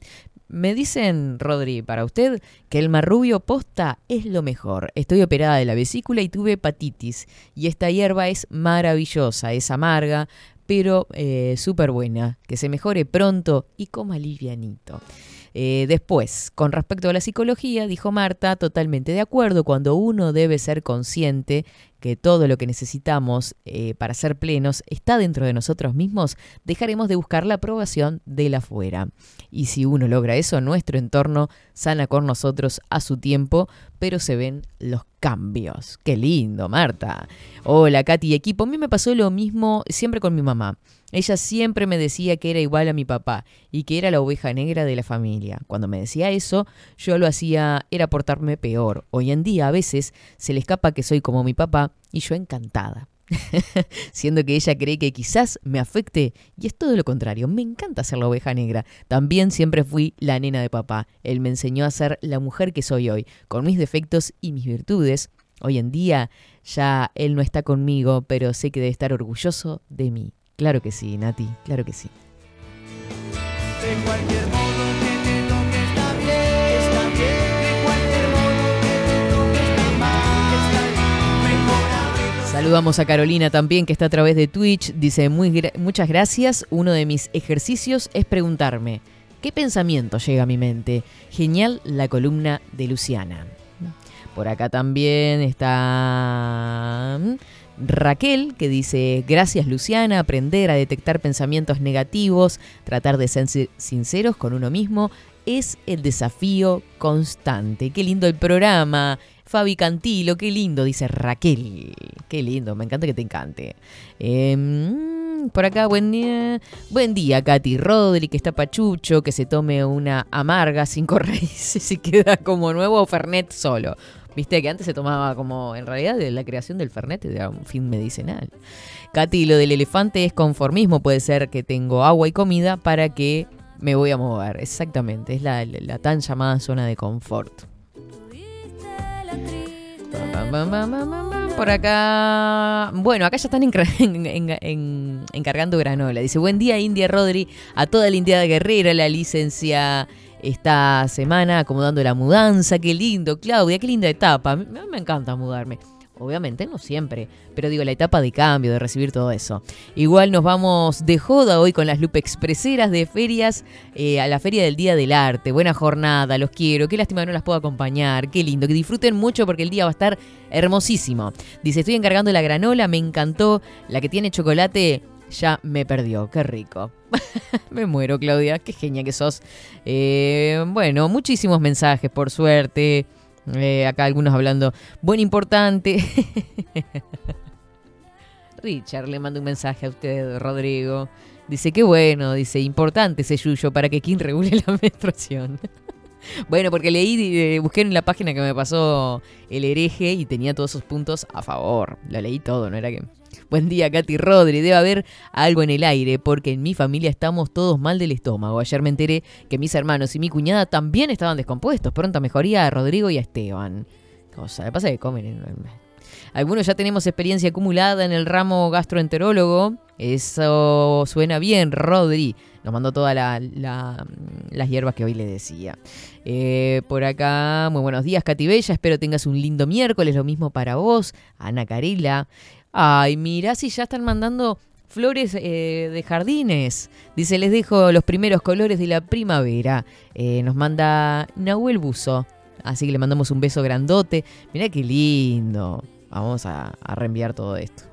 Me dicen, Rodri, para usted, que el marrubio posta es lo mejor. Estoy operada de la vesícula y tuve hepatitis. Y esta hierba es maravillosa, es amarga, pero eh, súper buena. Que se mejore pronto y coma livianito. Eh, después, con respecto a la psicología, dijo Marta, totalmente de acuerdo, cuando uno debe ser consciente que todo lo que necesitamos eh, para ser plenos está dentro de nosotros mismos, dejaremos de buscar la aprobación de la afuera. Y si uno logra eso, nuestro entorno sana con nosotros a su tiempo, pero se ven los cambios. Qué lindo, Marta. Hola, Katy, equipo. A mí me pasó lo mismo siempre con mi mamá. Ella siempre me decía que era igual a mi papá y que era la oveja negra de la familia. Cuando me decía eso, yo lo hacía era portarme peor. Hoy en día a veces se le escapa que soy como mi papá y yo encantada. Siendo que ella cree que quizás me afecte y es todo lo contrario, me encanta ser la oveja negra. También siempre fui la nena de papá. Él me enseñó a ser la mujer que soy hoy, con mis defectos y mis virtudes. Hoy en día ya él no está conmigo, pero sé que debe estar orgulloso de mí. Claro que sí, Nati, claro que sí. Saludamos a Carolina también, que está a través de Twitch. Dice, muy muchas gracias. Uno de mis ejercicios es preguntarme, ¿qué pensamiento llega a mi mente? Genial la columna de Luciana. Por acá también está mm, Raquel, que dice, gracias Luciana, aprender a detectar pensamientos negativos, tratar de ser sin- sinceros con uno mismo, es el desafío constante. Qué lindo el programa. Fabi Cantilo, qué lindo, dice Raquel. Qué lindo, me encanta que te encante. Mm, por acá, buen día. Buen día, Katy Rodri, que está pachucho, que se tome una amarga, cinco raíces y queda como nuevo Fernet solo. Viste que antes se tomaba como, en realidad, de la creación del Fernet era un fin medicinal. Katy, lo del elefante es conformismo, puede ser que tengo agua y comida para que me voy a mover. Exactamente, es la, tan llamada zona de confort. Por acá. Bueno, acá ya están encargando granola. Dice: Buen día, India Rodri. A toda la India Guerrera, la licencia esta semana acomodando la mudanza. Qué lindo, Claudia, qué linda etapa. A mí me encanta mudarme. Obviamente, no siempre, pero digo, la etapa de cambio, de recibir todo eso. Igual nos vamos de joda hoy con las Lupe Expreseras de ferias eh, a la Feria del Día del Arte. Buena jornada, los quiero. Qué lástima no las puedo acompañar. Qué lindo, que disfruten mucho porque el día va a estar hermosísimo. Dice, estoy encargando la granola, me encantó. La que tiene chocolate ya me perdió. Qué rico. me muero, Claudia. Qué genia que sos. Eh, bueno, muchísimos mensajes, por suerte. Eh, acá algunos hablando, buen importante. Richard le manda un mensaje a usted, Rodrigo. Dice, qué bueno, dice, importante ese yuyo para que Kim regule la menstruación. bueno, porque leí, eh, busqué en la página que me pasó el hereje y tenía todos sus puntos a favor. Lo leí todo, no era que... Buen día, Katy Rodri. Debe haber algo en el aire porque en mi familia estamos todos mal del estómago. Ayer me enteré que mis hermanos y mi cuñada también estaban descompuestos. Pronta mejoría a Rodrigo y a Esteban. Cosa, me pasa que comen. en- Algunos ya tenemos experiencia acumulada en el ramo gastroenterólogo. Eso suena bien, Rodri. Nos mandó todas la- la- las hierbas que hoy le decía. Eh, por acá, muy buenos días, Katy Bella. Espero tengas un lindo miércoles. Lo mismo para vos, Ana Carila. Ay, mira si ya están mandando flores eh, de jardines. Dice, les dejo los primeros colores de la primavera. Eh, nos manda Nahuel Buzo. Así que le mandamos un beso grandote. Mira qué lindo. Vamos a, a reenviar todo esto.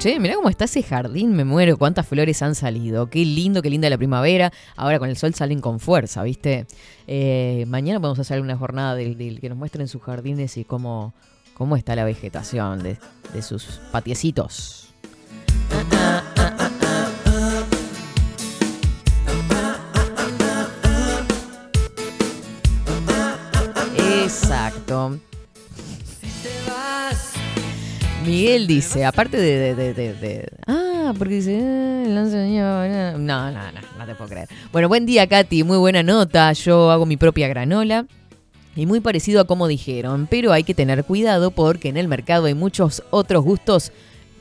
Che. Mirá cómo está ese jardín, me muero. Cuántas flores han salido. Qué lindo, qué linda la primavera. Ahora con el sol salen con fuerza, ¿viste? Eh, mañana vamos a hacer una jornada del, que nos muestren sus jardines y cómo, cómo está la vegetación de, de sus patiecitos. Miguel dice, aparte de... ah, porque dice... eh, el No, no, no, no te puedo creer. Bueno, buen día, Katy. Muy buena nota. Yo hago mi propia granola. Y muy parecido a como dijeron, pero hay que tener cuidado porque en el mercado hay muchos otros gustos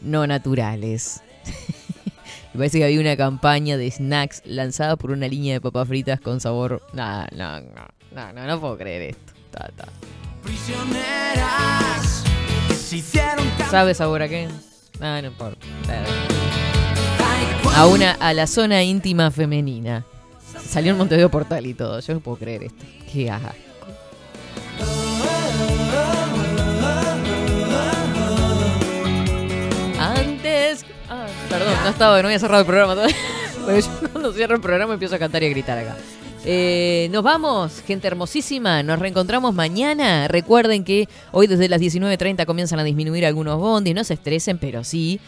no naturales. Me parece que había una campaña de snacks lanzada por una línea de papas fritas con sabor... No, no, no, no, no, no puedo creer esto. Prisioneras que se hicieron ¿Sabe sabor a qué? Ah, no importa. A una, a la zona íntima femenina. Salió en Montevideo Portal y todo. Yo no puedo creer esto. Qué asco. Antes. Ah, perdón, no estaba, no había cerrado el programa todavía. Pero yo cuando cierro el programa empiezo a cantar y a gritar acá. Eh, nos vamos, gente hermosísima. Nos reencontramos mañana. Recuerden que hoy desde las 19.30 comienzan a disminuir algunos bondis. No se estresen, pero sí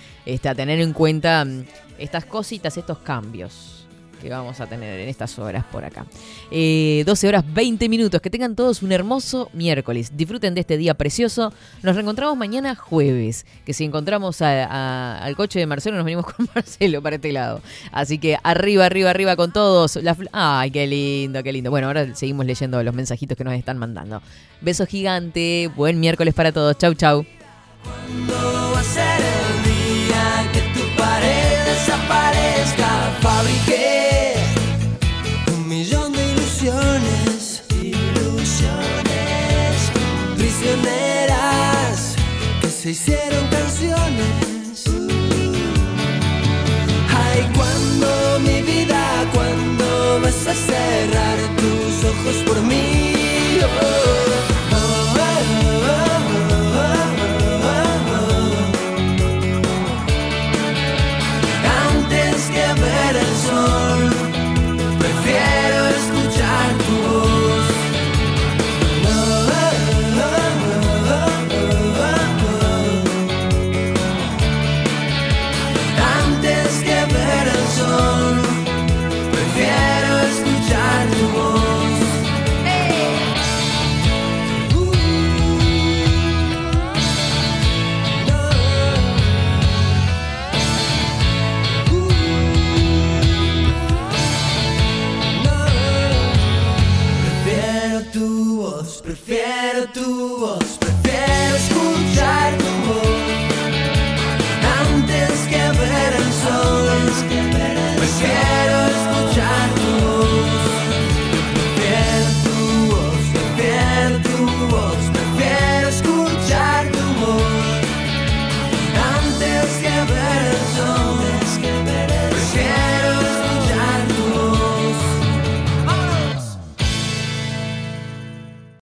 a tener en cuenta mm, estas cositas, estos cambios que vamos a tener en estas horas por acá. Eh, 12 horas 20 minutos. Que tengan todos un hermoso miércoles. Disfruten de este día precioso. Nos reencontramos mañana jueves. Que si encontramos al coche de Marcelo, nos venimos con Marcelo para este lado. Así que arriba, arriba, arriba con todos. La Ay, qué lindo, qué lindo. Bueno, ahora seguimos leyendo los mensajitos que nos están mandando. Beso gigante. Buen miércoles para todos. Chau, chau. ¿Cuándo va a ser el día que tu pared desaparezca? Fabriqué se hicieron canciones. Ay, cuando mi vida, cuando vas a cerrar tus ojos por mí.